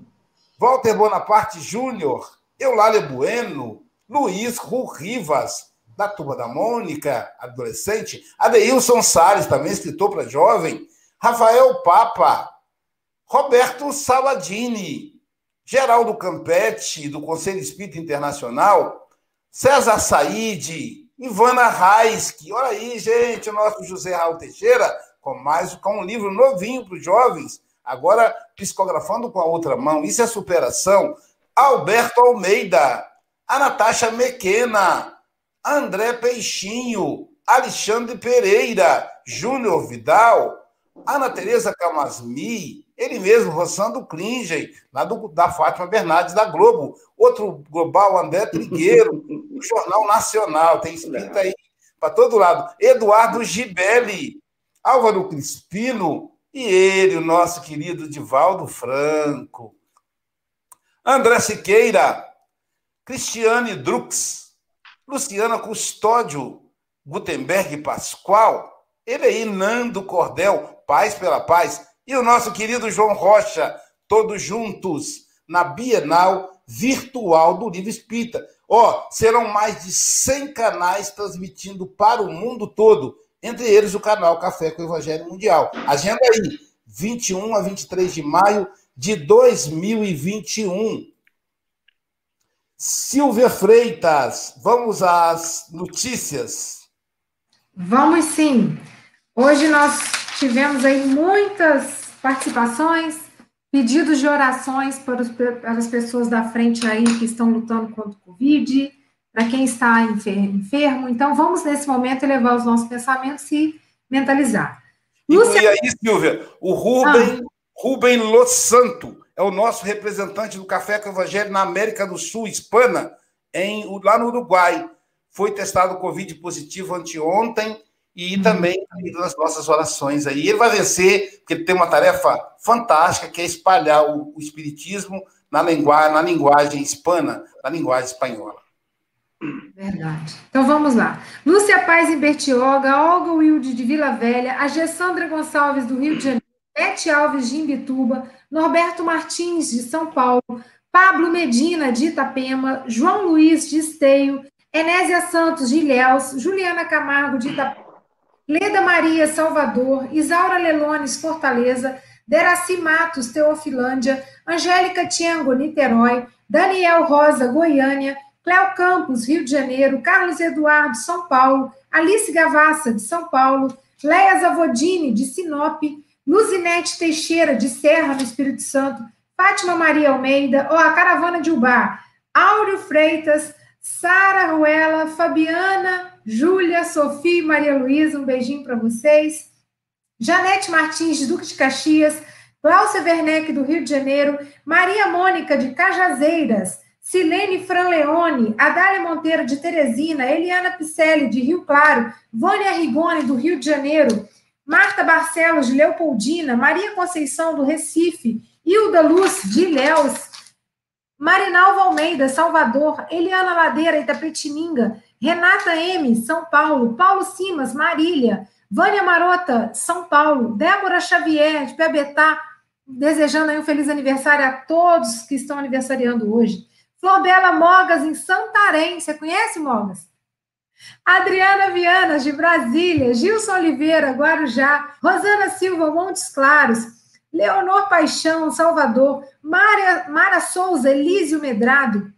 Walter Bonaparte Júnior. Eulália Bueno. Luiz Rivas da Turma da Mônica, adolescente, Adeilson Salles, também escritor para jovem, Rafael Papa, Roberto Saladini, Geraldo Campetti, do Conselho Espírita Internacional, César Said, Ivana Raiski, olha aí, gente, o nosso José Raul Teixeira, com mais com um livro novinho para os jovens, agora psicografando com a outra mão, isso é superação. Alberto Almeida, a Natasha Mequena, André Peixinho, Alexandre Pereira, Júnior Vidal, Ana Tereza Camasmi, ele mesmo, Rossando Klingen, lá do, da Fátima Bernardes, da Globo. Outro global, André Trigueiro, [LAUGHS] do Jornal Nacional, tem escrito aí para todo lado. Eduardo Gibelli, Álvaro Crispino e ele, o nosso querido Divaldo Franco. André Siqueira, Cristiane Drux, Luciana Custódio Gutenberg Pascoal, ele aí, Nando Cordel, Paz pela Paz, e o nosso querido João Rocha, todos juntos na Bienal Virtual do Livro Espírita. Ó, oh, serão mais de 100 canais transmitindo para o mundo todo, entre eles o canal Café com o Evangelho Mundial. Agenda aí, 21 a 23 de maio de 2021. Silvia Freitas, vamos às notícias.
Vamos sim. Hoje nós tivemos aí muitas participações, pedidos de orações para, os, para as pessoas da frente aí que estão lutando contra o Covid, para quem está enfermo. Então, vamos nesse momento elevar os nossos pensamentos e mentalizar.
Lúcia... E aí, Silvia, o Rubem, ah. Rubem Los Santo é o nosso representante do Café com Evangelho na América do Sul, hispana, em, lá no Uruguai. Foi testado Covid positivo anteontem e uhum. também nas nossas orações aí. Ele vai vencer, porque ele tem uma tarefa fantástica, que é espalhar o, o Espiritismo na linguagem, na linguagem hispana, na linguagem espanhola.
Verdade. Então vamos lá. Lúcia Paz em Bertioga, Olga Wilde de Vila Velha, a Gessandra Gonçalves do Rio de Janeiro, Bete Alves de Imbituba, Norberto Martins de São Paulo, Pablo Medina de Itapema, João Luiz de Esteio, Enésia Santos de Ilhéus, Juliana Camargo de Itapema, Leda Maria Salvador, Isaura Lelones Fortaleza, Deraci Matos Teofilândia, Angélica Tiango Niterói, Daniel Rosa Goiânia, Cléo Campos, Rio de Janeiro, Carlos Eduardo, São Paulo, Alice Gavassa, de São Paulo, Leia Zavodini, de Sinop, Luzinete Teixeira, de Serra, no Espírito Santo, Fátima Maria Almeida, ó, a Caravana de Ubar, Áureo Freitas, Sara Ruela, Fabiana, Júlia, Sofia e Maria Luísa, um beijinho para vocês. Janete Martins, de Duque de Caxias, Cláudia Werneck, do Rio de Janeiro, Maria Mônica, de Cajazeiras, Silene Franleone, Adália Monteiro de Teresina, Eliana Picelli de Rio Claro, Vânia Rigoni do Rio de Janeiro, Marta Barcelos de Leopoldina, Maria Conceição do Recife, Hilda Luz de Ilhéus, Marinalva Almeida, Salvador, Eliana Ladeira, Itapetininga, Renata M, São Paulo, Paulo Simas, Marília, Vânia Marota, São Paulo, Débora Xavier, de Piabetá, desejando aí um feliz aniversário a todos que estão aniversariando hoje. Florbela Mogas, em Santarém. Você conhece, Mogas? Adriana Viana, de Brasília. Gilson Oliveira, Guarujá. Rosana Silva, Montes Claros. Leonor Paixão, Salvador. Mara, Mara Souza, Elísio Medrado.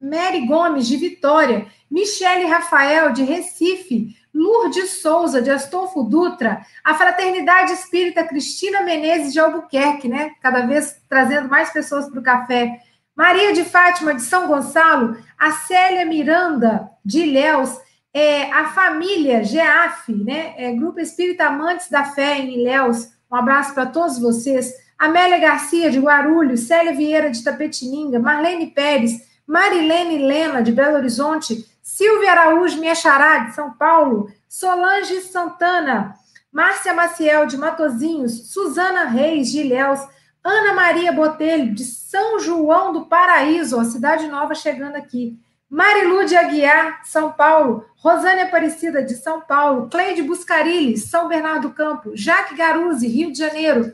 Mary Gomes, de Vitória. Michele Rafael, de Recife. Lourdes Souza, de Astolfo Dutra, a Fraternidade Espírita Cristina Menezes de Albuquerque, né? Cada vez trazendo mais pessoas para o café. Maria de Fátima de São Gonçalo, a Célia Miranda de Ilhéus, é, a família GEAF, né? É, Grupo Espírita Amantes da Fé em Ilhéus. Um abraço para todos vocês. Amélia Garcia de Guarulhos, Célia Vieira de Tapetininga, Marlene Pérez, Marilene Lena de Belo Horizonte, Silvia Araújo Miechará de São Paulo, Solange Santana, Márcia Maciel de Matozinhos, Suzana Reis de Ilhéus, Ana Maria Botelho, de São João do Paraíso, a cidade nova chegando aqui. Marilu de Aguiar, São Paulo. Rosane Aparecida, de São Paulo. Cleide Buscarilli, São Bernardo do Campo. Jaque Garuzzi, Rio de Janeiro.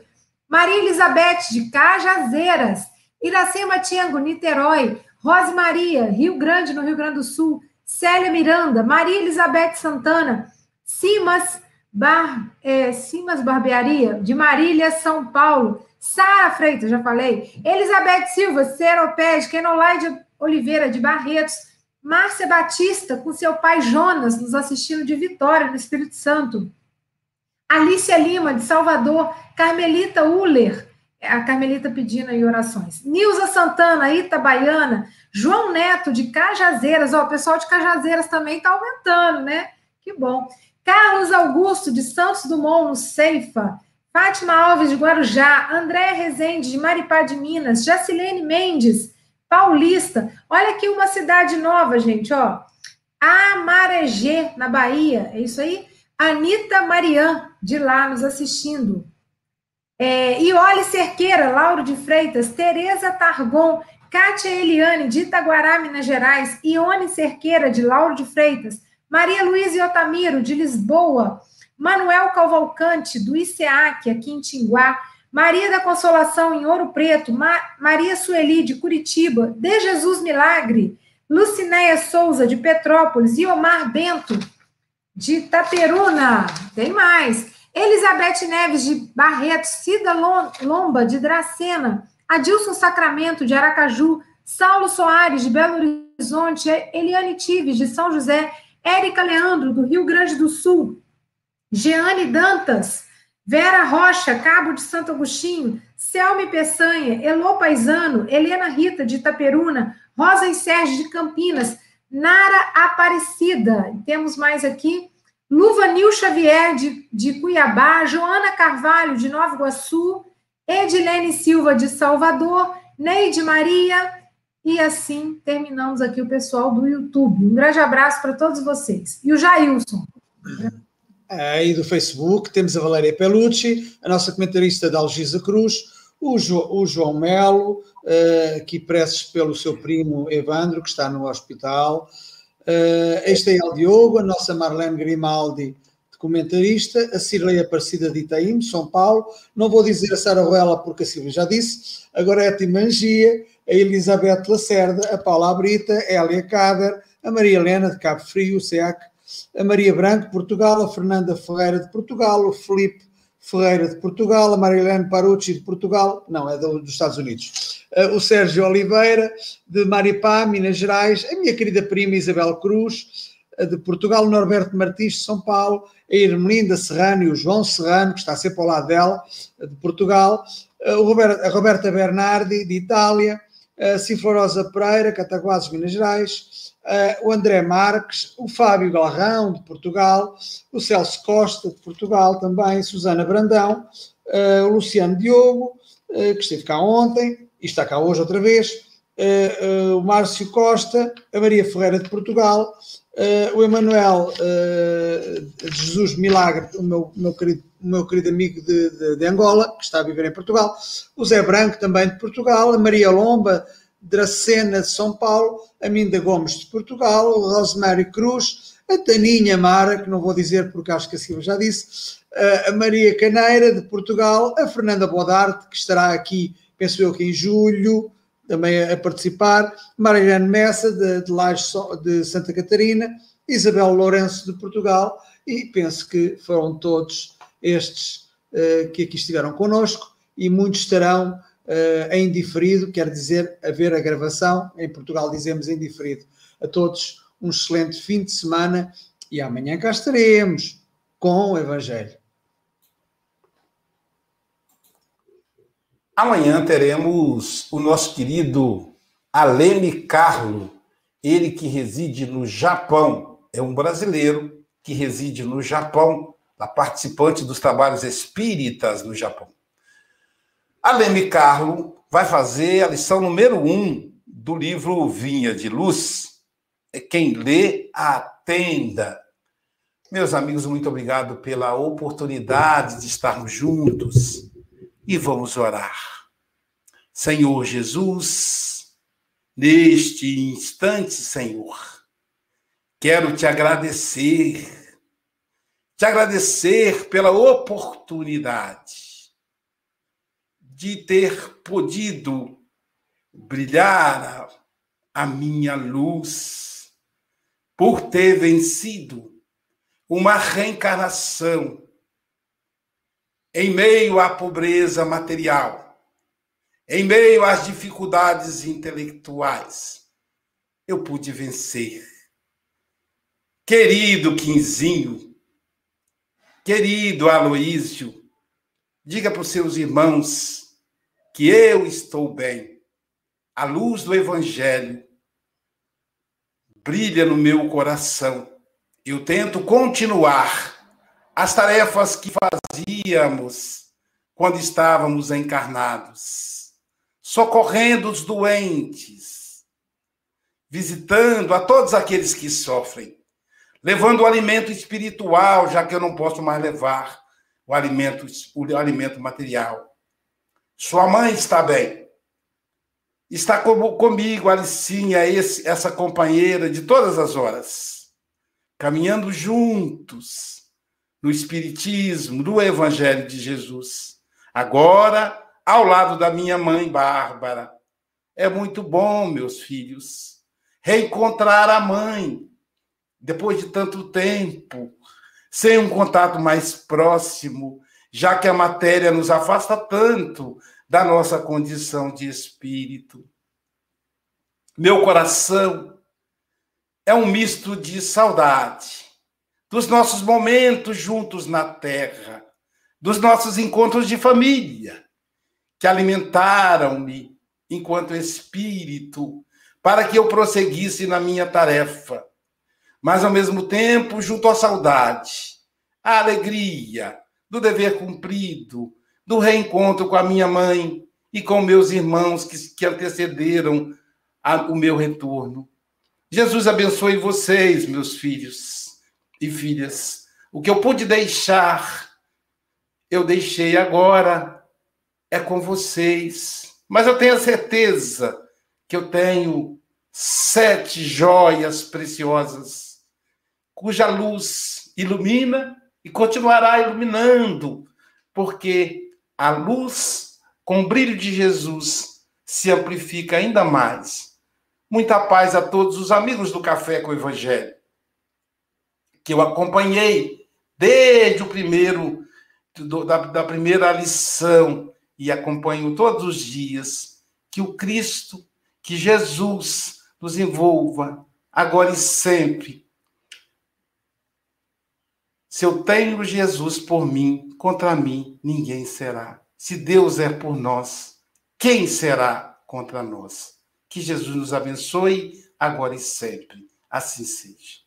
Maria Elizabeth, de Cajazeiras. Iracema Tiango, Niterói. Rose Maria, Rio Grande, no Rio Grande do Sul. Célia Miranda. Maria Elizabeth Santana. Simas, Bar, é, Simas Barbearia, de Marília, São Paulo. Sara Freitas, já falei. Elizabeth Silva, Seropés, Kenolaide Oliveira de Barretos. Márcia Batista, com seu pai Jonas, nos assistindo de Vitória, no Espírito Santo. Alicia Lima, de Salvador. Carmelita Uller, a Carmelita pedindo aí orações. Nilza Santana, Itabaiana. João Neto, de Cajazeiras. Ó, o pessoal de Cajazeiras também está aumentando, né? Que bom. Carlos Augusto, de Santos Dumont, no Ceifa. Fátima Alves de Guarujá, André Rezende de Maripá de Minas, Jacilene Mendes, Paulista. Olha aqui uma cidade nova, gente, ó. Amaregê, na Bahia, é isso aí? Anitta Marian, de lá, nos assistindo. É, Iole Cerqueira, Lauro de Freitas, Tereza Targon, Kátia Eliane, de Itaguará, Minas Gerais, Ione Cerqueira, de Lauro de Freitas, Maria Luísa Otamiro, de Lisboa, Manuel Cavalcante, do ICEAC, aqui em Tinguá, Maria da Consolação, em Ouro Preto, Ma Maria Sueli, de Curitiba, De Jesus Milagre, Lucinéia Souza, de Petrópolis, e Omar Bento, de Itaperuna, tem mais, Elizabeth Neves, de Barreto, Cida Lomba, de Dracena, Adilson Sacramento, de Aracaju, Saulo Soares, de Belo Horizonte, Eliane Tives, de São José, Érica Leandro, do Rio Grande do Sul, Jeane Dantas, Vera Rocha, Cabo de Santo Agostinho, Selme Peçanha, Elô Paisano, Helena Rita de Itaperuna, Rosa e Sérgio de Campinas, Nara Aparecida, temos mais aqui, Luva Nil Xavier de, de Cuiabá, Joana Carvalho de Nova Iguaçu, Edilene Silva de Salvador, Neide Maria, e assim terminamos aqui o pessoal do YouTube. Um grande abraço para todos vocês. E o Jailson.
Aí do Facebook temos a Valéria Pelucci, a nossa comentarista da Algisa Cruz, o, jo, o João Melo, uh, aqui preces pelo seu primo Evandro, que está no hospital. Uh, este é o Diogo, a nossa Marlene Grimaldi, comentarista, a Cirlei Aparecida de Itaim, São Paulo. Não vou dizer a Sara Ruela, porque a Silvia já disse. Agora é a Timangia, a Elizabeth Lacerda, a Paula Abrita, a Elia Cader, a Maria Helena de Cabo Frio, o SEAC, a Maria Branco de Portugal, a Fernanda Ferreira de Portugal, o Felipe Ferreira de Portugal, a Marilene Parucci de Portugal, não, é dos Estados Unidos, uh, o Sérgio Oliveira de Maripá, Minas Gerais, a minha querida prima Isabel Cruz de Portugal, Norberto Martins de São Paulo, a Irmelinda Serrano e o João Serrano, que está sempre ao lado dela, de Portugal, uh, o Roberto, a Roberta Bernardi de Itália, a Ciflorosa Pereira, Cataguases, Minas Gerais, uh, o André Marques, o Fábio Galrão, de Portugal, o Celso Costa, de Portugal também, Susana Brandão, uh, o Luciano Diogo, uh, que esteve cá ontem e está cá hoje outra vez, o Márcio Costa, a Maria Ferreira de Portugal, o Emanuel Jesus Milagre, o meu, meu, querido, meu querido amigo de, de, de, Angola, que está a viver em Portugal, o Zé Branco também de Portugal, a Maria Lomba Dracena de São Paulo, a Minda Gomes de Portugal, Rosemary Cruz, a Taninha Mara, que não vou dizer porque acho que a Silva já disse, a Maria Caneira de Portugal, a Fernanda Bodarte, que estará aqui, penso eu que em julho, também a, participar, Mariana Messa de, de, Lages, de Santa Catarina, Isabel Lourenço de Portugal, e penso que foram todos estes uh, que aqui estiveram connosco, e muitos estarão uh, em diferido, quer dizer, a ver a gravação. Em Portugal dizemos em diferido. A todos um excelente fim de semana e amanhã cá estaremos com o Evangelho.
Amanhã teremos o nosso querido Alene Carlo, ele que reside no Japão, é um brasileiro que reside no Japão, a participante dos trabalhos espíritas no Japão. A Leme Carlo vai fazer a lição número um do livro Vinha de Luz. É quem lê, atenda. Meus amigos, muito obrigado pela oportunidade de estarmos juntos e vamos orar. Senhor Jesus, neste instante, Senhor, quero te agradecer, te agradecer pela oportunidade de ter podido brilhar a minha luz, por ter vencido uma reencarnação em meio à pobreza material, em meio às dificuldades intelectuais, eu pude vencer. Querido Quinzinho, querido Aloísio, diga para os seus irmãos que eu estou bem. A luz do Evangelho brilha no meu coração. Eu tento continuar as tarefas que fazíamos quando estávamos encarnados, socorrendo os doentes, visitando a todos aqueles que sofrem, levando o alimento espiritual, já que eu não posso mais levar o alimento, o alimento material. Sua mãe está bem. Está comigo, Alicinha, esse, essa companheira de todas as horas, caminhando juntos no Espiritismo, no Evangelho de Jesus. Agora, ao lado da minha mãe, Bárbara. É muito bom, meus filhos, reencontrar a mãe, depois de tanto tempo, sem um contato mais próximo, já que a matéria nos afasta tanto da nossa condição de espírito. Meu coração é um misto de saudade dos nossos momentos juntos na terra, dos nossos encontros de família, que alimentaram-me enquanto espírito para que eu prosseguisse na minha tarefa, mas ao mesmo tempo junto à saudade, à alegria do dever cumprido, do reencontro com a minha mãe e com meus irmãos que, que antecederam a, o meu retorno. Jesus abençoe vocês, meus filhos e filhas. O que eu pude deixar, eu deixei agora, é com vocês. Mas eu tenho a certeza que eu tenho sete joias preciosas, cuja luz ilumina e continuará iluminando, porque a luz com o brilho de Jesus se amplifica ainda mais. Muita paz a todos os amigos do Café com o Evangelho, que eu acompanhei desde o primeiro, da, da primeira lição, e acompanho todos os dias. Que o Cristo, que Jesus nos envolva, agora e sempre. Se eu tenho Jesus por mim, contra mim ninguém será. Se Deus é por nós, quem será contra nós? Que Jesus nos abençoe agora e sempre. Assim seja.